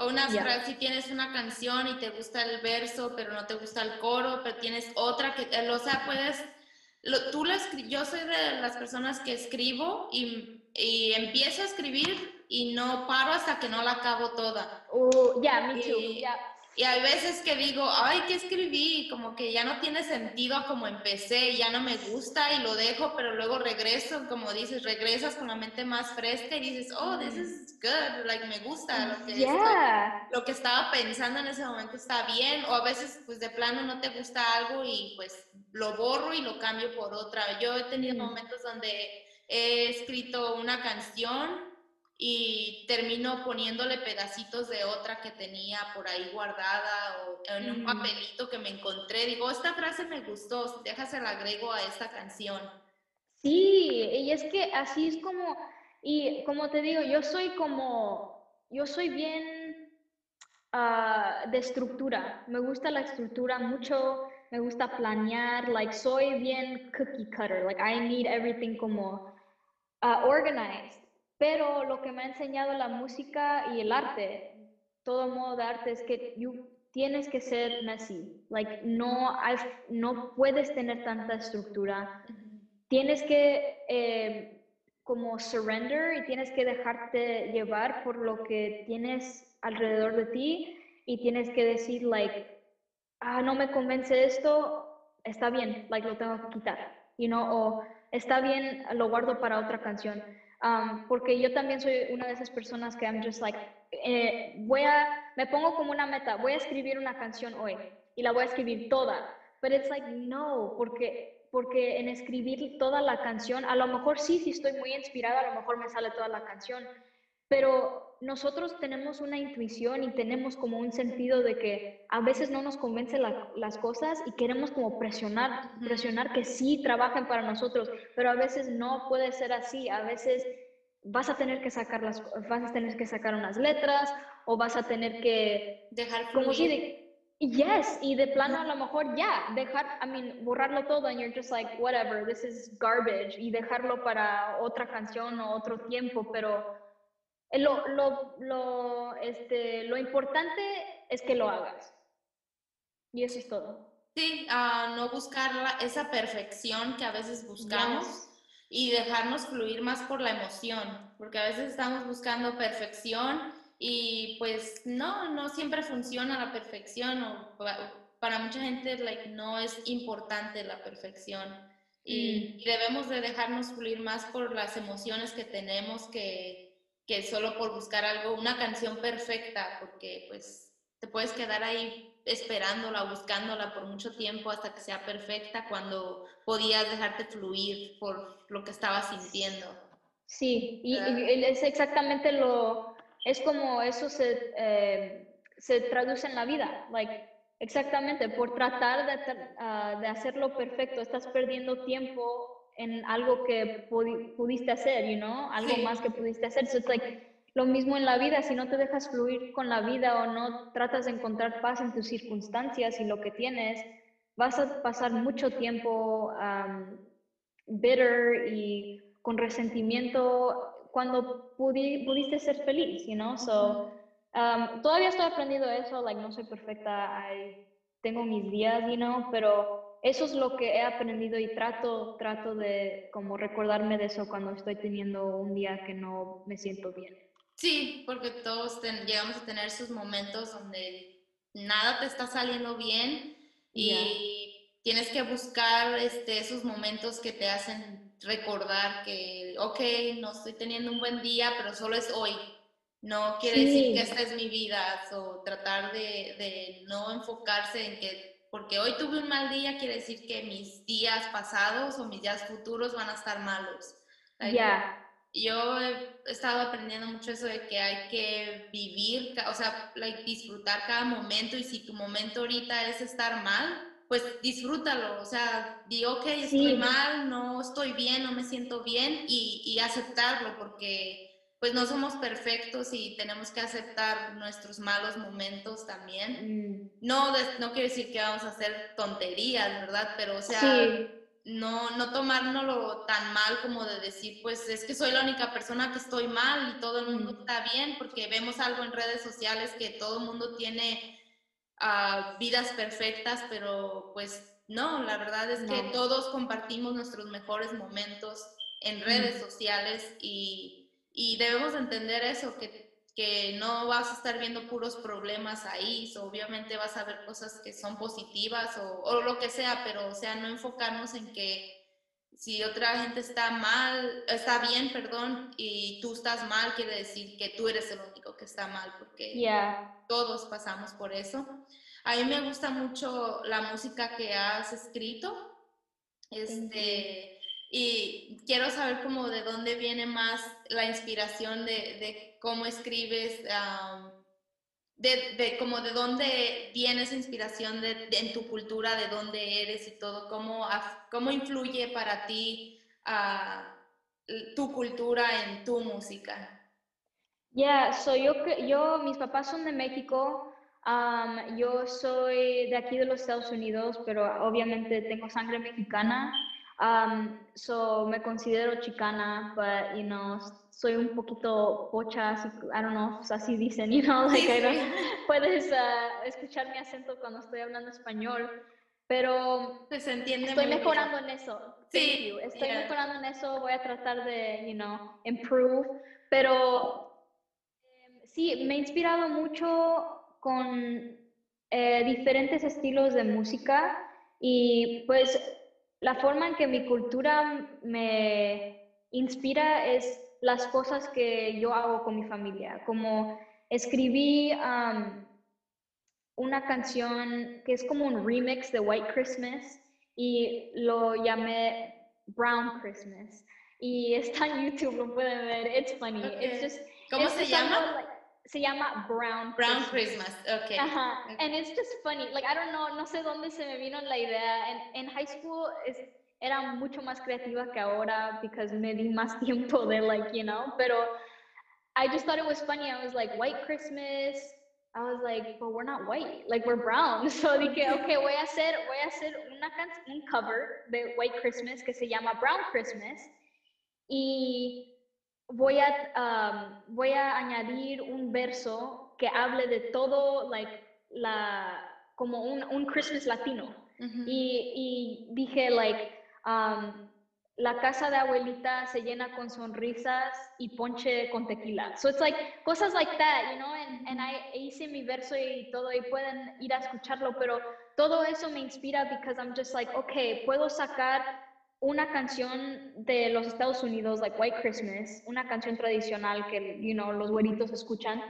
o una frase, si tienes una canción y te gusta el verso, pero no te gusta el coro, pero tienes otra que, o sea, puedes, tú la yo soy de las personas que escribo y, y empiezo a escribir y no paro hasta que no la acabo toda. Oh, yeah, me too. Yeah. Y hay veces que digo, ay, ¿qué escribí? Como que ya no tiene sentido como empecé, ya no me gusta y lo dejo, pero luego regreso, como dices, regresas con la mente más fresca y dices, oh, this is good, like me gusta lo que, lo que estaba pensando en ese momento está bien, o a veces pues de plano no te gusta algo y pues lo borro y lo cambio por otra. Yo he tenido momentos donde he escrito una canción y termino poniéndole pedacitos de otra que tenía por ahí guardada o en un papelito que me encontré. Digo, esta frase me gustó, déjase la agrego a esta canción. Sí, y es que así es como, y como te digo, yo soy como, yo soy bien ah, de estructura, me gusta la estructura mucho, me gusta planear, like soy bien cookie cutter, like I need everything como uh, organized. Pero lo que me ha enseñado la música y el arte, todo modo de arte, es que tienes que ser messy. Like, no, no puedes tener tanta estructura. Tienes que eh, como surrender y tienes que dejarte llevar por lo que tienes alrededor de ti y tienes que decir, like, ah, no me convence esto, está bien, like, lo tengo que quitar. You know, o está bien, lo guardo para otra canción porque yo también soy una de esas personas que I'm just like, eh, voy a, me pongo como una meta, voy a escribir una canción hoy y la voy a escribir toda. Pero it's like, no, porque, porque en escribir toda la canción, a lo mejor sí, si estoy muy inspirada, a lo mejor me sale toda la canción, pero nosotros tenemos una intuición y tenemos como un sentido de que a veces no nos convencen las cosas y queremos como presionar, presionar que sí trabajen para nosotros, pero a veces no puede ser así, a veces vas a tener que sacar las vas a tener que sacar unas letras o vas a tener que dejar como si de, yes y de plano a lo mejor ya dejar I mean borrarlo todo and you're just like whatever this is garbage y dejarlo para otra canción o otro tiempo pero lo, lo, lo, este, lo importante es que lo hagas. Y eso es todo. Sí, no buscar esa perfección que a veces buscamos y dejarnos fluir más por la emoción, porque a veces estamos buscando perfección y pues no, no siempre funciona la perfección o para mucha gente like, no es importante la perfección y, mm. y debemos de dejarnos fluir más por las emociones que tenemos que que solo por buscar algo, una canción perfecta, porque pues te puedes quedar ahí esperándola, buscándola por mucho tiempo hasta que sea perfecta cuando podías dejarte fluir por lo que estabas sintiendo. Sí, y, es exactamente lo, es como eso se, eh, se traduce en la vida, like, exactamente, por tratar de, ah, de hacerlo perfecto, estás perdiendo tiempo en algo que pudiste hacer, you know, algo más que pudiste hacer. So it's like lo mismo en la vida, si no te dejas fluir con la vida o no tratas de encontrar paz en tus circunstancias y lo que tienes, vas a pasar mucho tiempo um, bitter y con resentimiento cuando pudiste ser feliz, you know. So um, todavía estoy aprendiendo eso, like no soy perfecta, tengo mis días, you know, pero eso es lo que he aprendido y trato, trato de como recordarme de eso cuando estoy teniendo un día que no me siento bien. Sí, porque todos llegamos a tener esos momentos donde nada te está saliendo bien y tienes que buscar este, esos momentos que te hacen recordar que, ok, no estoy teniendo un buen día, pero solo es hoy. No quiere decir que esta es mi vida, o tratar de, de no enfocarse en que porque hoy tuve un mal día, quiere decir que mis días pasados o mis días futuros van a estar malos. Ya. Yo he estado aprendiendo mucho eso de que hay que vivir, o sea, disfrutar cada momento y si tu momento ahorita es estar mal, pues disfrútalo, o sea, di, ok, estoy mal, no estoy bien, no me siento bien y, y aceptarlo porque pues no somos perfectos y tenemos que aceptar nuestros malos momentos también. Mm. No, no quiere decir que vamos a hacer tonterías, ¿verdad? Pero, o sea, no, no tomárnoslo tan mal como de decir, pues es que soy la única persona que estoy mal y todo el mundo mm. está bien, porque vemos algo en redes sociales que todo el mundo tiene ah, vidas perfectas, pero pues no, la verdad es que todos compartimos nuestros mejores momentos en redes mm. sociales y y debemos entender eso, que, que no vas a estar viendo puros problemas ahí, obviamente vas a ver cosas que son positivas o, o lo que sea, pero o sea, no enfocarnos en que si otra gente está mal, está bien, perdón, y tú estás mal, quiere decir que tú eres el único que está mal, porque todos pasamos por eso. A mí me gusta mucho la música que has escrito, este, y quiero saber cómo de dónde viene más la inspiración de, de cómo escribes, de, de, como de dónde viene esa inspiración de, en tu cultura, de dónde eres y todo, cómo, cómo influye para ti uh, tu cultura en tu música. Ya, soy yo, yo, mis papás son de México, um, yo soy de aquí de los Estados Unidos, pero obviamente tengo sangre mexicana. Um, so me considero chicana, but you know, soy un poquito pocha, así, I don't know, así dicen, you know, like I don't, puedes uh, escuchar mi acento cuando estoy hablando español, pero pues entiende estoy mejorando en eso. Sí, estoy mejorando en eso, voy a tratar de, you know, improve, pero eh, sí, me he inspirado mucho con eh, diferentes estilos de música y pues la forma en que mi cultura me inspira es las cosas que yo hago con mi familia, como escribí una canción que es como un remix de White Christmas y lo llamé Brown Christmas. Y está en YouTube, lo pueden ver, it's funny. ¿Cómo se llama? Se llama Brown Brown Christmas, okay. Ajá. And it's just funny. Like I don't know, no sé dónde se me vino la idea. En, en high school es, era mucho más creativa que ahora because me di más tiempo de like, you know, pero I just thought it was funny. I was like, white Christmas. I was like, but we're not white, like we're brown. So dije, okay, voy a hacer, voy a hacer una un cover de White Christmas que se llama Brown Christmas. Y voy a, um, voy a añadir un verso que hable de todo, like, la, como un, un Christmas latino. y, y, dije, like, um, la casa de abuelita se llena con sonrisas y ponche con tequila. So it's like, cosas like that, you know, and, and I hice mi verso y todo, y pueden ir a escucharlo, pero todo eso me inspira because I'm just like, okay, puedo sacar una canción de los Estados Unidos, like White Christmas, una canción tradicional que, you know, los güeritos escuchan,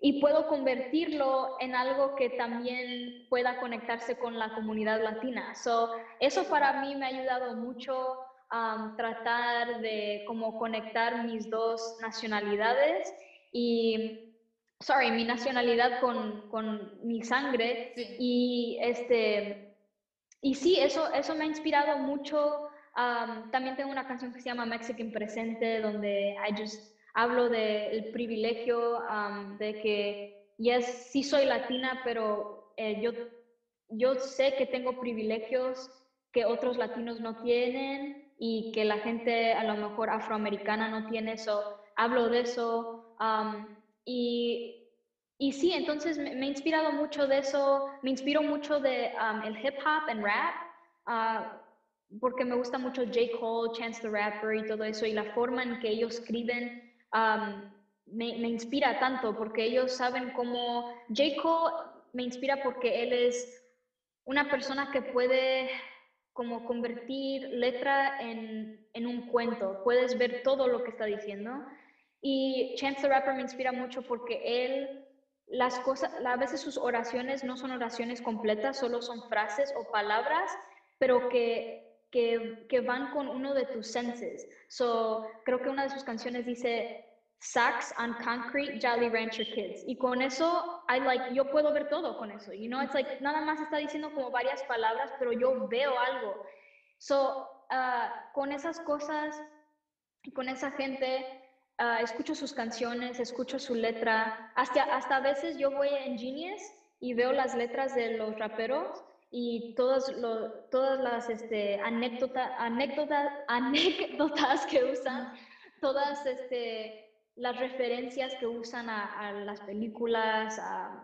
y puedo convertirlo en algo que también pueda conectarse con la comunidad latina. So, eso para mí me ha ayudado mucho a um, tratar de como conectar mis dos nacionalidades y, sorry, mi nacionalidad con, con mi sangre. Y, este, y sí, eso, eso me ha inspirado mucho también tengo una canción que se llama Mexican Presente, donde I just hablo del privilegio de que, yes, sí soy latina, pero eh, yo, yo sé que tengo privilegios que otros latinos no tienen y que la gente a lo mejor afroamericana no tiene eso. Hablo de eso. y, y sí, entonces me, me, he inspirado mucho de eso. Me inspiro mucho de el hip hop and rap. Uh, porque me gusta mucho J. Cole, Chance the Rapper y todo eso, y la forma en que ellos escriben me, me, inspira tanto, porque ellos saben cómo J. Cole me inspira porque él es una persona que puede como convertir letra en, en un cuento, puedes ver todo lo que está diciendo. Y Chance the Rapper me inspira mucho porque él, las cosas, a veces sus oraciones no son oraciones completas, solo son frases o palabras, pero que que, van con uno de tus senses. So, creo que una de sus canciones dice Sax on Concrete, Jolly Rancher Kids. Y con eso, I like, yo puedo ver todo con eso. You know, it's like, nada más está diciendo como varias palabras, pero yo veo algo. So, uh, con esas cosas, con esa gente, uh, escucho sus canciones, escucho su letra. Hasta, hasta a veces yo voy en Genius y veo las letras de los raperos y todas, todas las este, anécdotas, anécdotas que usan, todas este, las referencias que usan a, las películas, a,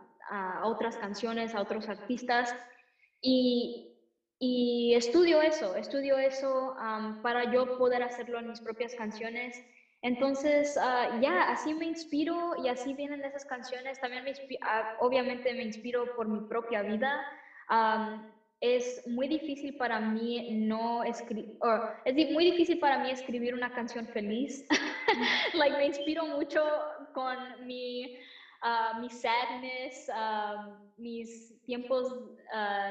otras canciones, a otros artistas. Y, y estudio eso, estudio eso para yo poder hacerlo en mis propias canciones. Entonces, ah, ya, así me inspiro y así vienen esas canciones. También me ah, obviamente me inspiro por mi propia vida. Es muy difícil para mí no escribir, es muy difícil para mí escribir una canción feliz. like, me inspiro mucho con mi, uh, mi sadness, mis tiempos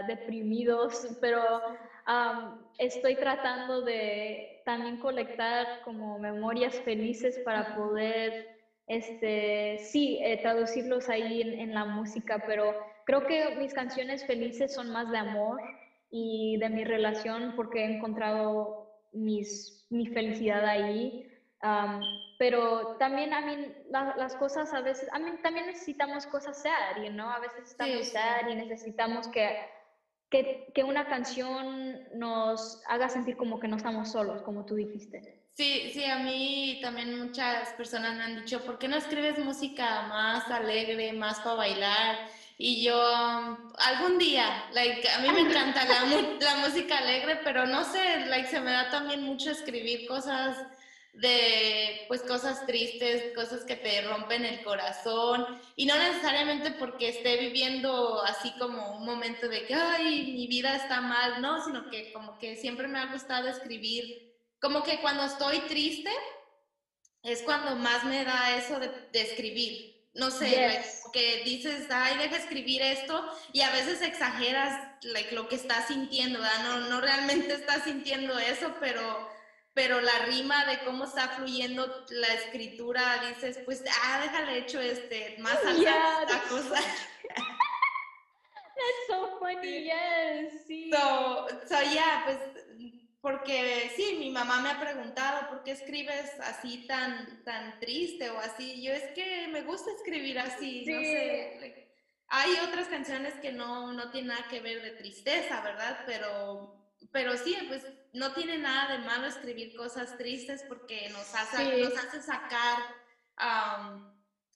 deprimidos, pero estoy tratando de también colectar como memorias felices para poder, este, sí, eh, traducirlos ahí en, la música, pero creo que mis canciones felices son más de amor y de mi relación porque he encontrado mis, mi felicidad ahí. pero también, a mí, las cosas a veces, a mí también necesitamos cosas sad, ¿no? A veces estamos sad y necesitamos que que, una canción nos haga sentir como que no estamos solos, como tú dijiste. Sí, sí, a mí también muchas personas me han dicho, ¿por qué no escribes música más alegre, más para bailar? Y yo, algún día, like, a mí me encanta la, la música alegre, pero no sé, like, se me da también mucho escribir cosas de pues cosas tristes, cosas que te rompen el corazón y no necesariamente porque esté viviendo así como un momento de que ay, mi vida está mal, no, sino que como que siempre me ha gustado escribir, como que cuando estoy triste es cuando más me da eso de, escribir. No sé, que dices, ay, deja escribir esto y a veces exageras like, lo que estás sintiendo, ¿verdad? No, no realmente estás sintiendo eso, pero pero la rima de cómo está fluyendo la escritura, dices, pues, ah, déjale hecho este, más salsa esta cosa. That's so funny, yes, sí. So, so yeah, pues, porque sí, mi mamá me ha preguntado, ¿por qué escribes así tan, tan triste o así? Yo es que me gusta escribir así, no sé. hay otras canciones que no, no tienen nada que ver de tristeza, ¿verdad? Pero pero sí, pues no tiene nada de malo escribir cosas tristes porque nos hace, nos hace sacar,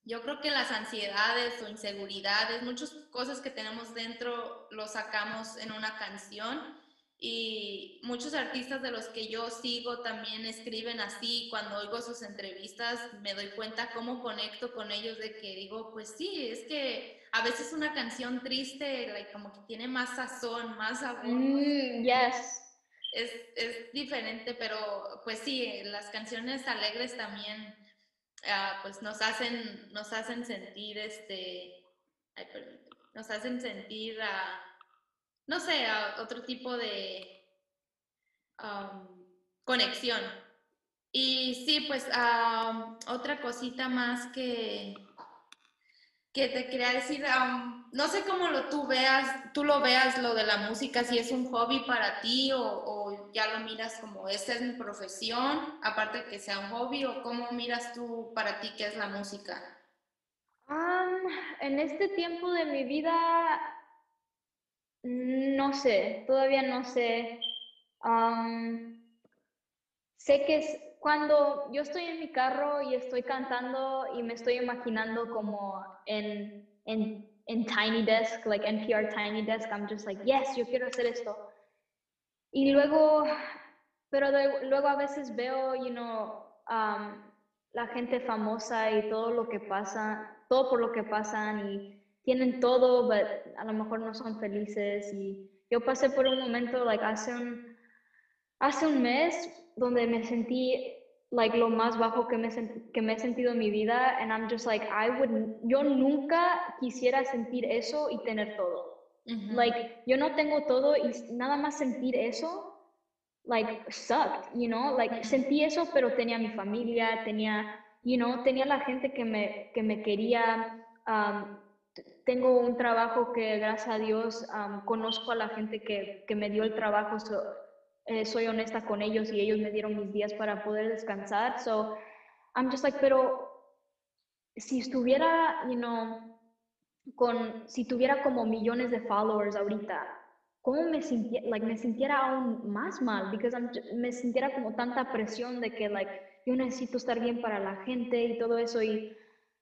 yo creo que las ansiedades o inseguridades, muchas cosas que tenemos dentro, lo sacamos en una canción. Y muchos artistas de los que yo sigo también escriben así. Cuando oigo sus entrevistas me doy cuenta cómo conecto con ellos de que digo, pues sí, es que a veces una canción triste, like, como que tiene más sazón, más sabor. Mm, yes. Es, es, diferente, pero pues sí, las canciones alegres también uh, pues nos hacen, nos hacen sentir este, ay, perdón, nos hacen sentir a, no sé, otro tipo de um, conexión. Y sí, pues uh, otra cosita más que, que te quería decir, no sé cómo lo tú veas, tú lo veas lo de la música, si es un hobby para ti o, ya lo miras como esta es mi profesión, aparte que sea un hobby, o cómo miras tú para ti qué es la música. en este tiempo de mi vida, no sé, todavía no sé. sé que es, cuando yo estoy en mi carro y estoy cantando y me estoy imaginando como en, en, en Tiny Desk, like NPR Tiny Desk, I'm just like, yes, yo quiero hacer esto. Y luego, pero luego a veces veo, you know, um, la gente famosa y todo lo que pasa, todo por lo que pasan y tienen todo, pero a lo mejor no son felices. Y yo pasé por un momento, like hace un, hace un mes, donde me sentí like lo más bajo que me, que me he sentido en mi vida and I'm just like I would yo nunca quisiera sentir eso y tener todo. Like yo no tengo todo y nada más sentir eso like sucked, you know? Like sentí eso pero tenía mi familia, tenía you know, tenía la gente que me que me quería um, tengo un trabajo que gracias a Dios um, conozco a la gente que, que me dio el trabajo eh, soy honesta con ellos y ellos me dieron mis días para poder descansar. So I'm just like, pero si estuviera, you know, con, si tuviera como millones de followers ahorita, ¿cómo me sintiera, like, me sintiera aún más mal? Because me sintiera como tanta presión de que, like, yo necesito estar bien para la gente y todo eso. Y,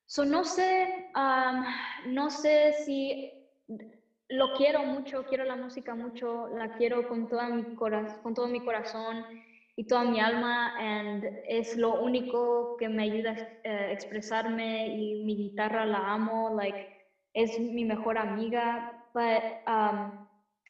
so no sé, um, no sé si lo quiero mucho, quiero la música mucho, la quiero con, toda mi con todo mi corazón y toda mi alma and es lo único que me ayuda a eh, expresarme y mi guitarra la amo, like es mi mejor amiga, but um,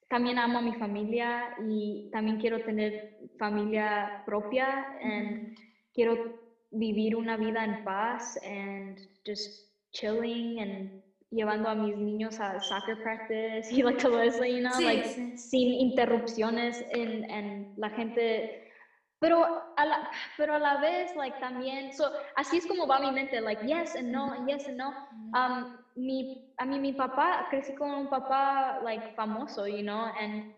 también amo a mi familia y también quiero tener familia propia and quiero vivir una vida en paz and just chilling and llevando a mis niños a soccer practice y like todo eso, you know, like sin interrupciones en, en la gente. Pero a la, pero a la vez, like, también, so, así es como va mi mente, like, yes and no, yes and no. Um, mi, a mí, mi papá, crecí con un papá, like, famoso, you know, and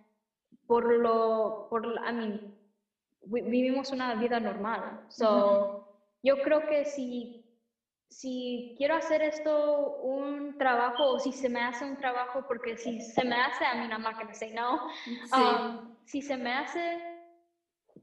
por lo, por, I mean, vivimos una vida normal. So, yo creo que si, si quiero hacer esto un trabajo, o si se me hace un trabajo, porque si se me hace, a mí nada más que me say no, um, si se me hace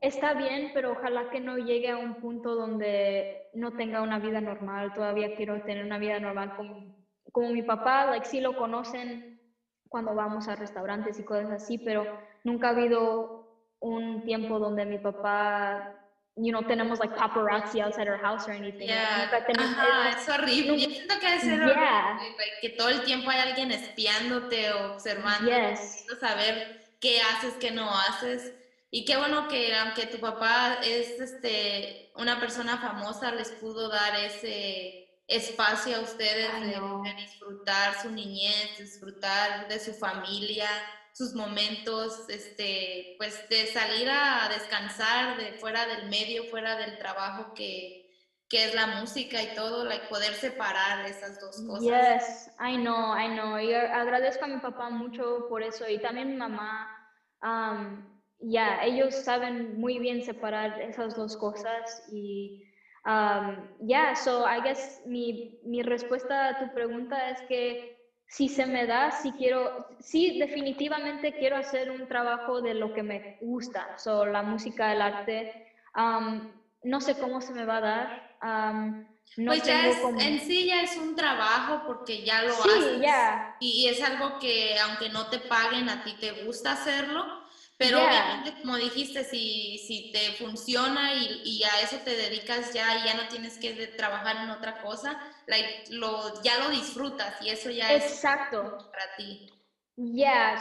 está bien, pero ojalá que no llegue a un punto donde no tenga una vida normal. Todavía quiero tener una vida normal como, como mi papá, like sí lo conocen cuando vamos a restaurantes y cosas así, pero nunca ha habido un tiempo donde mi papá you know, tenemos like paparazzi outside our house or anything. Yeah. es, horrible. Yo siento que es yeah. que todo el tiempo hay alguien espiándote o observando, yes. saber qué haces, qué no haces. Y qué bueno que aunque tu papá es este, una persona famosa, les pudo dar ese espacio a ustedes de, disfrutar su niñez, disfrutar de su familia, sus momentos, este, pues de salir a descansar de fuera del medio, fuera del trabajo que, que es la música y todo, like, poder separar esas dos cosas. Yes, I know, I know. Y agradezco a mi papá mucho por eso y también mi mamá. Um, ya, ellos saben muy bien separar esas dos cosas y um, ya, so I guess mi, mi respuesta a tu pregunta es que si se me da, si quiero, sí, definitivamente quiero hacer un trabajo de lo que me gusta, so, la música, el arte. Um, no sé cómo se me va a dar. Um, no pues ya es, en sí ya es un trabajo porque ya lo haces. Ya. Y, y es algo que aunque no te paguen, a ti te gusta hacerlo. Pero obviamente, como dijiste, si, si te funciona y, y, a eso te dedicas ya y ya no tienes que trabajar en otra cosa, like, lo, ya lo disfrutas y eso ya Exacto. es para ti. Yeah.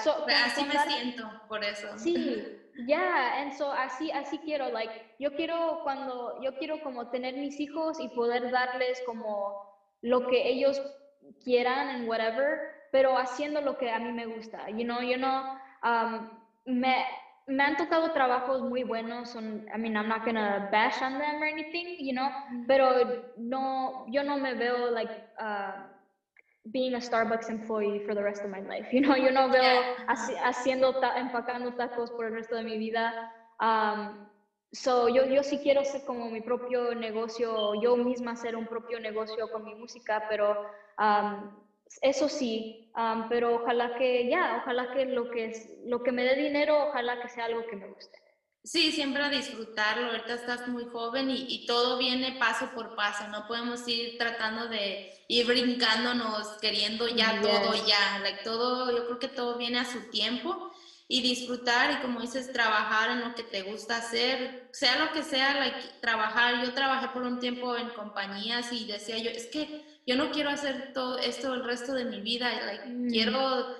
así me siento por eso. Sí, ya, yeah. así, así quiero, like, yo quiero cuando, yo quiero como tener mis hijos y poder darles como lo que ellos quieran en whatever, pero haciendo lo que a mí me gusta, you know, you know, um, me, me han tocado trabajos muy buenos. Son, I mean, I'm not gonna bash on them or anything, you know, pero no, yo no me veo like uh, being a Starbucks employee for the rest of my life, you know, yo no veo haciendo, empacando tacos por el resto de mi vida. Um, so, yo, yo sí quiero ser como mi propio negocio, yo misma hacer un propio negocio con mi música, pero um, eso sí, pero ojalá que ya, ojalá que lo que, es, lo que me dé dinero, ojalá que sea algo que me guste. Sí, siempre a disfrutarlo, ahorita estás muy joven y, y, todo viene paso por paso, no podemos ir tratando de ir brincándonos, queriendo ya todo ya, like, todo, yo creo que todo viene a su tiempo. Y disfrutar y como dices, trabajar en lo que te gusta hacer, sea lo que sea, like, trabajar, yo trabajé por un tiempo en compañías y decía yo, es que yo no quiero hacer todo esto el resto de mi vida, like, mm. quiero,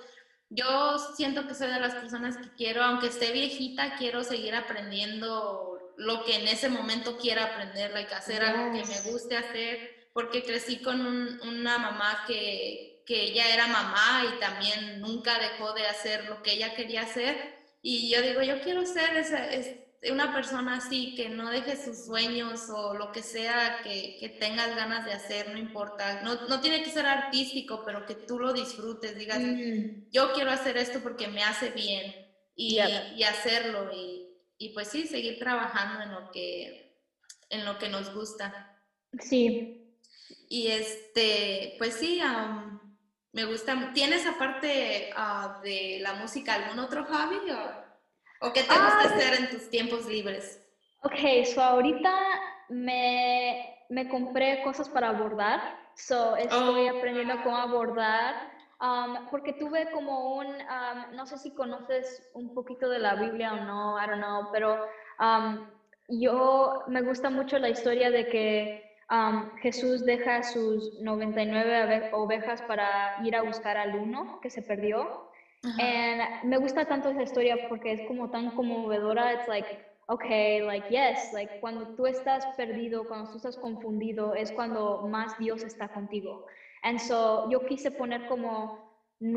yo siento que soy de las personas que quiero, aunque esté viejita, quiero seguir aprendiendo lo que en ese momento quiera aprender, like, hacer algo que me guste hacer, porque crecí con una mamá que, que ella era mamá y también nunca dejó de hacer lo que ella quería hacer. Y yo digo, yo quiero ser esa, una persona así, que no deje sus sueños o lo que sea que, que tengas ganas de hacer, no importa. No, no, tiene que ser artístico, pero que tú lo disfrutes, digas, mm. yo quiero hacer esto porque me hace bien y, y hacerlo. Y, y, pues sí, seguir trabajando en lo que, en lo que nos gusta. Sí. Y este, pues sí, me gusta. ¿Tienes aparte ah, de la música algún otro hobby? O? ¿O qué te gusta ah, hacer en tus tiempos libres? Ok, so ahorita me, me compré cosas para bordar. So estoy oh, aprendiendo cómo abordar. Um, porque tuve como un, um, no sé si conoces un poquito de la Biblia o no, I don't know, pero um, yo me gusta mucho la historia de que um, Jesús deja sus 99 ovejas para ir a buscar al uno que se perdió. Y me gusta tanto esa historia porque es como tan conmovedora. It's like, okay, like, yes, like, cuando tú estás perdido, cuando tú estás confundido, es cuando más Dios está contigo. And so, yo quise poner como un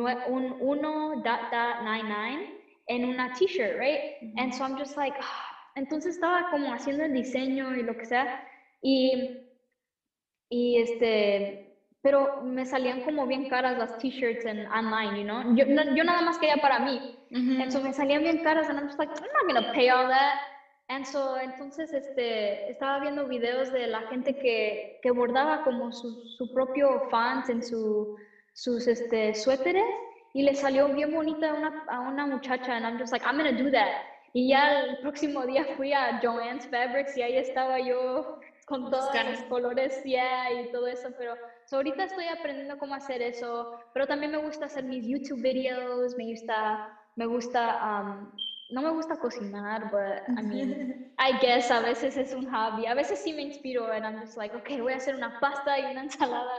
1.99 en una t-shirt, right? And so I'm just like, entonces estaba como haciendo el diseño y lo que sea. Y, y este, pero me salían como bien caras las t-shirts en online, you know? Yo, yo nada más quería para mí. Entonces me salían bien caras and I'm just like, I'm not gonna pay all that. And so, entonces, este, estaba viendo videos de la gente que, que bordaba como su, su propio fans en su, sus este, suéteres y le salió bien bonita una, a una muchacha and I'm just like, I'm gonna do that. Y ya el próximo día fui a Joann's Fabrics y ahí estaba yo con todos los colores yeah, y todo eso, pero ahorita estoy aprendiendo cómo hacer eso, pero también me gusta hacer mis YouTube videos, me gusta, me gusta, um, no me gusta cocinar, but I mean, I guess a veces es un hobby, a veces sí me inspiro and I'm just like, okay, voy a hacer una pasta y una ensalada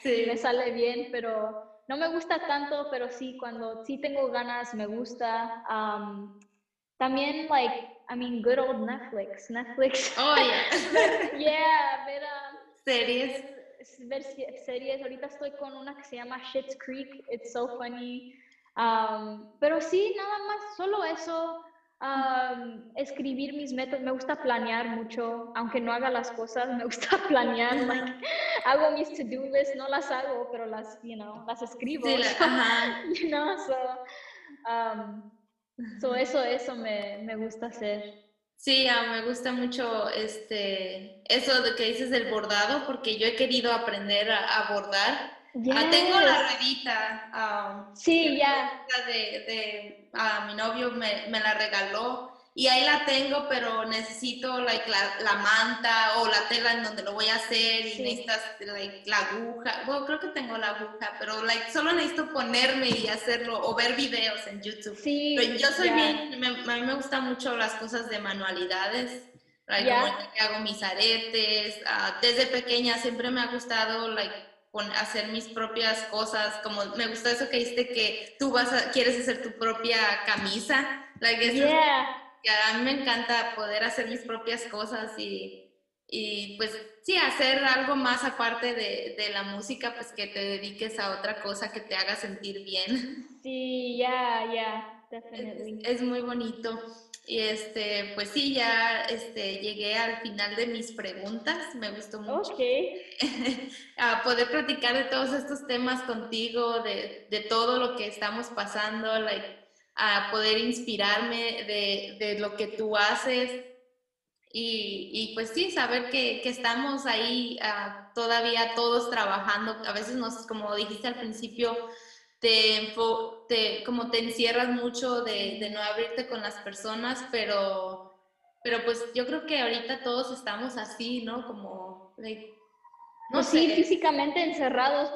sí. y me sale bien, pero no me gusta tanto, pero sí, cuando sí tengo ganas, me gusta. Um, también, like, I mean, good old Netflix. Netflix. Oh, yeah. yeah, ver series. Ver, series. Ahorita estoy con una que se llama Shit's Creek. It's so funny. Um, pero sí, nada más, solo eso. Um, escribir mis metas, me gusta planear mucho, aunque no haga las cosas, me gusta planear, like, hago mis to-do lists, no las hago, pero las, you know, las escribo, sí, you know, so, um, So eso, eso me, me gusta hacer. Sí, ah, me gusta mucho este, eso de que dices del bordado, porque yo he querido aprender a, bordar. Ah, tengo la ruedita. Ah, sí, ya. De, de mi novio me, me, la regaló y ahí la tengo, pero necesito like, la, la, manta o la tela en donde lo voy a hacer y necesitas like, la aguja. Bueno, creo que tengo la aguja, pero like, solo necesito ponerme y hacerlo o ver videos en YouTube. Sí, pero yo soy bien, a mí me gustan mucho las cosas de manualidades. Like, como que hago mis aretes. Ah, desde pequeña siempre me ha gustado like, hacer mis propias cosas, como me gusta eso que dijiste que tú vas a, quieres hacer tu propia camisa, like a mí me encanta poder hacer mis propias cosas y, y pues sí, hacer algo más aparte de, de, la música, pues que te dediques a otra cosa que te haga sentir bien. Sí, ya, ya, definitivamente. Es, muy bonito. Y este, pues sí, ya este, llegué al final de mis preguntas. Me gustó mucho a poder platicar de todos estos temas contigo, de, de todo lo que estamos pasando, like, a poder inspirarme de, de lo que tú haces y, y, pues sí, saber que, que estamos ahí uh, todavía todos trabajando. A veces nos, como dijiste al principio, te, te, como te encierras mucho de, de, no abrirte con las personas, pero, pero pues yo creo que ahorita todos estamos así, ¿no? Como... no pues sí, físicamente encerrados,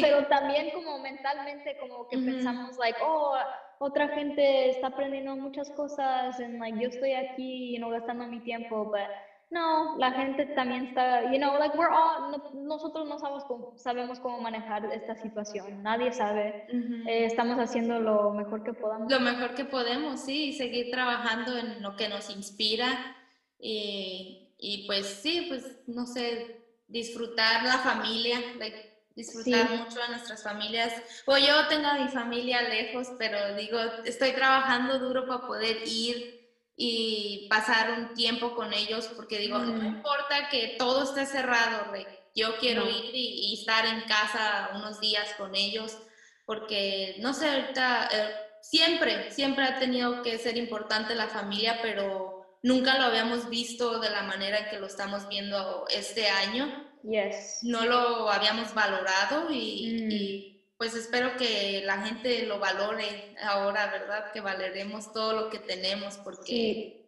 pero también como mentalmente, como que pensamos, like, oh, otra gente está aprendiendo muchas cosas, en like, yo estoy aquí, you know, gastando mi tiempo, pero no, la gente también está, you know, like, we're all, nosotros no sabemos cómo, sabemos cómo manejar esta situación, nadie sabe, eh, estamos haciendo lo mejor que podamos. Lo mejor que podemos, sí, seguir trabajando en lo que nos inspira y, y pues sí, pues, no sé, disfrutar la familia, like, disfrutar mucho a nuestras familias. O yo tengo a mi familia lejos, pero digo, estoy trabajando duro para poder ir y pasar un tiempo con ellos, porque digo, no importa que todo esté cerrado, yo quiero ir y, estar en casa unos días con ellos, porque no sé, ahorita eh, siempre, siempre ha tenido que ser importante la familia, pero nunca lo habíamos visto de la manera que lo estamos viendo este año. Yes. No lo habíamos valorado mm. y, pues espero que la gente lo valore ahora, ¿verdad? Que valeremos todo lo que tenemos porque,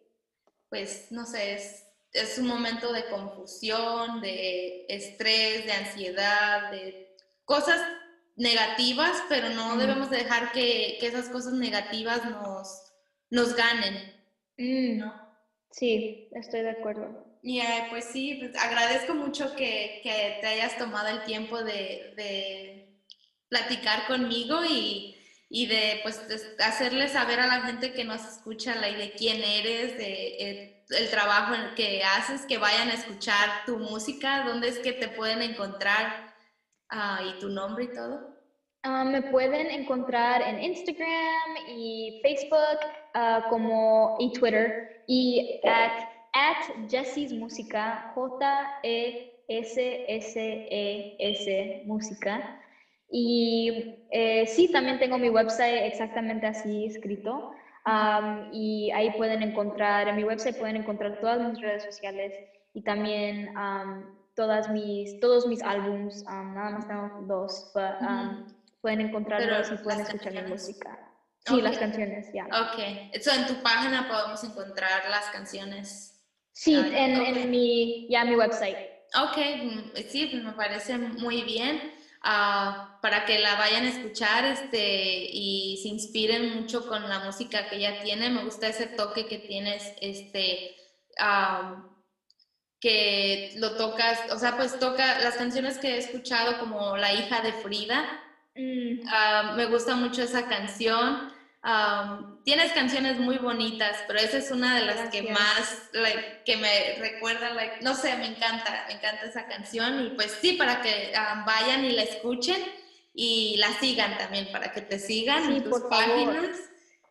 pues, no sé, es, es un momento de confusión, de estrés, de ansiedad, de cosas negativas, pero no mm. debemos dejar que, que, esas cosas negativas nos, nos ganen. Mm. Sí, estoy de acuerdo. Y pues sí, pues agradezco mucho que, que, te hayas tomado el tiempo de, de platicar conmigo y, y de pues hacerle saber a la gente que nos escucha la, de quién eres, de, eh, el trabajo que haces, que vayan a escuchar tu música, dónde es que te pueden encontrar ah, y tu nombre y todo. Ah, me pueden encontrar en Instagram y Facebook ah, como y Twitter y at at Jessie's Música, J-E-S-S-E-S Música. Y eh, sí, también tengo mi website exactamente así escrito. y ahí pueden encontrar, en mi website pueden encontrar todas mis redes sociales y también todas mis, todos mis álbums. nada más tengo dos, pero pueden encontrarlos y pueden escuchar mi música. Sí, las canciones, ya. Ok, eso en tu página podemos encontrar las canciones. Sí, en, mi, ya mi website. Ok, mm, sí, me parece muy bien. Ah, para que la vayan a escuchar este, y se inspiren mucho con la música que ella tiene. Me gusta ese toque que tienes, este, que lo tocas, o sea, pues toca las canciones que he escuchado como La hija de Frida. Mm. Ah, me gusta mucho esa canción tienes canciones muy bonitas, pero esa es una de las que más, que me recuerda, no sé, me encanta, me encanta esa canción y pues sí, para que vayan y la escuchen y la sigan también, para que te sigan en tus páginas.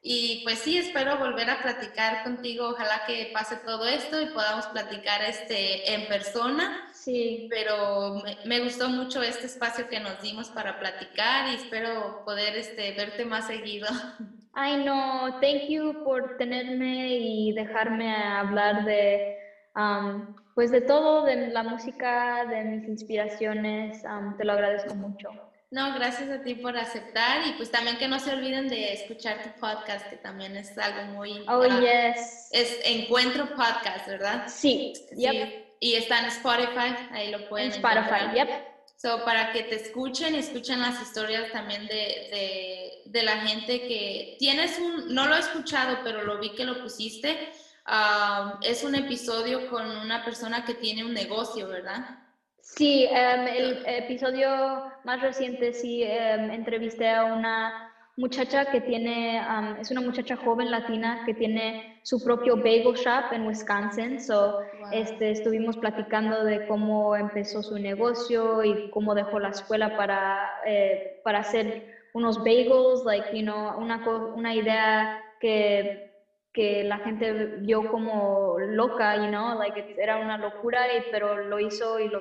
Y pues sí, espero volver a platicar contigo. Ojalá que pase todo esto y podamos platicar este en persona. Sí. Pero me, gustó mucho este espacio que nos dimos para platicar y espero poder este, verte más seguido. Ay, no, thank you por tenerme y dejarme hablar de, um, pues de todo, de la música, de mis inspiraciones. Um, te lo agradezco mucho. No, gracias a ti por aceptar y pues también que no se olviden de escuchar tu podcast, que también es algo muy... Oh, yes. Es Encuentro Podcast, ¿verdad? Sí, sí. Y está en Spotify, ahí lo pueden En Spotify, yep. So, para que te escuchen y escuchen las historias también de, de, la gente que tienes un, no lo he escuchado, pero lo vi que lo pusiste. Um, es un episodio con una persona que tiene un negocio, ¿verdad? Sí, em, el episodio más reciente sí em, entrevisté a una muchacha que tiene, es una muchacha joven latina que tiene su propio bagel shop en Wisconsin. So, este, estuvimos platicando de cómo empezó su negocio y cómo dejó la escuela para, eh, para hacer unos bagels, like, you know, una, una idea que que la gente vio como loca, you know, like era una locura, y, pero lo hizo y lo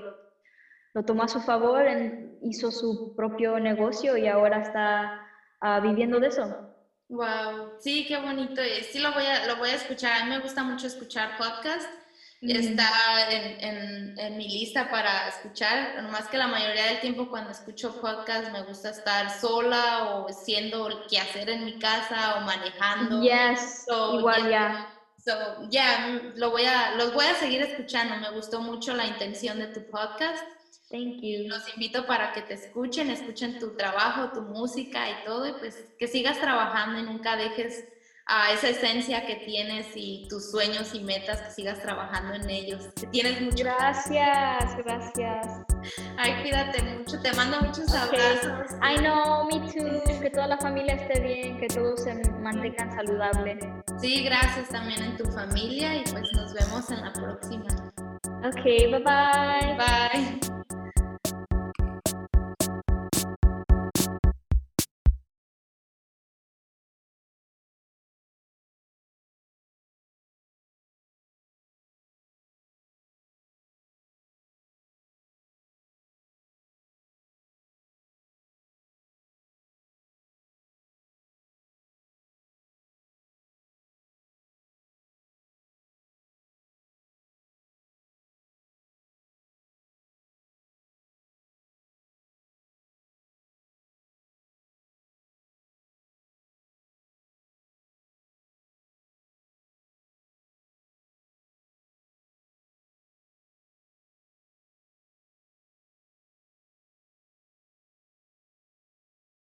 lo tomó a su favor, hizo su propio negocio y ahora está ah, viviendo de eso. Wow, sí, qué bonito Sí, lo voy a, lo voy a escuchar. A mí me gusta mucho escuchar podcast. Está en, en, mi lista para escuchar. Nomás que la mayoría del tiempo cuando escucho podcast me gusta estar sola o siendo que hacer en mi casa o manejando. Yes, igual ya. So, ya, lo voy a, los voy a seguir escuchando. Me gustó mucho la intención de tu podcast. Thank you. Los invito para que te escuchen, escuchen tu trabajo, tu música y todo, y pues que sigas trabajando y nunca dejes a esa esencia que tienes y tus sueños y metas, que sigas trabajando en ellos. Que tienes mucho. Gracias, gracias. Ay, cuídate mucho, te mando muchos abrazos. I know, me too. Que toda la familia esté bien, que todos se mantengan saludables. Sí, gracias también en tu familia y pues nos vemos en la próxima. Ok, bye bye. Bye.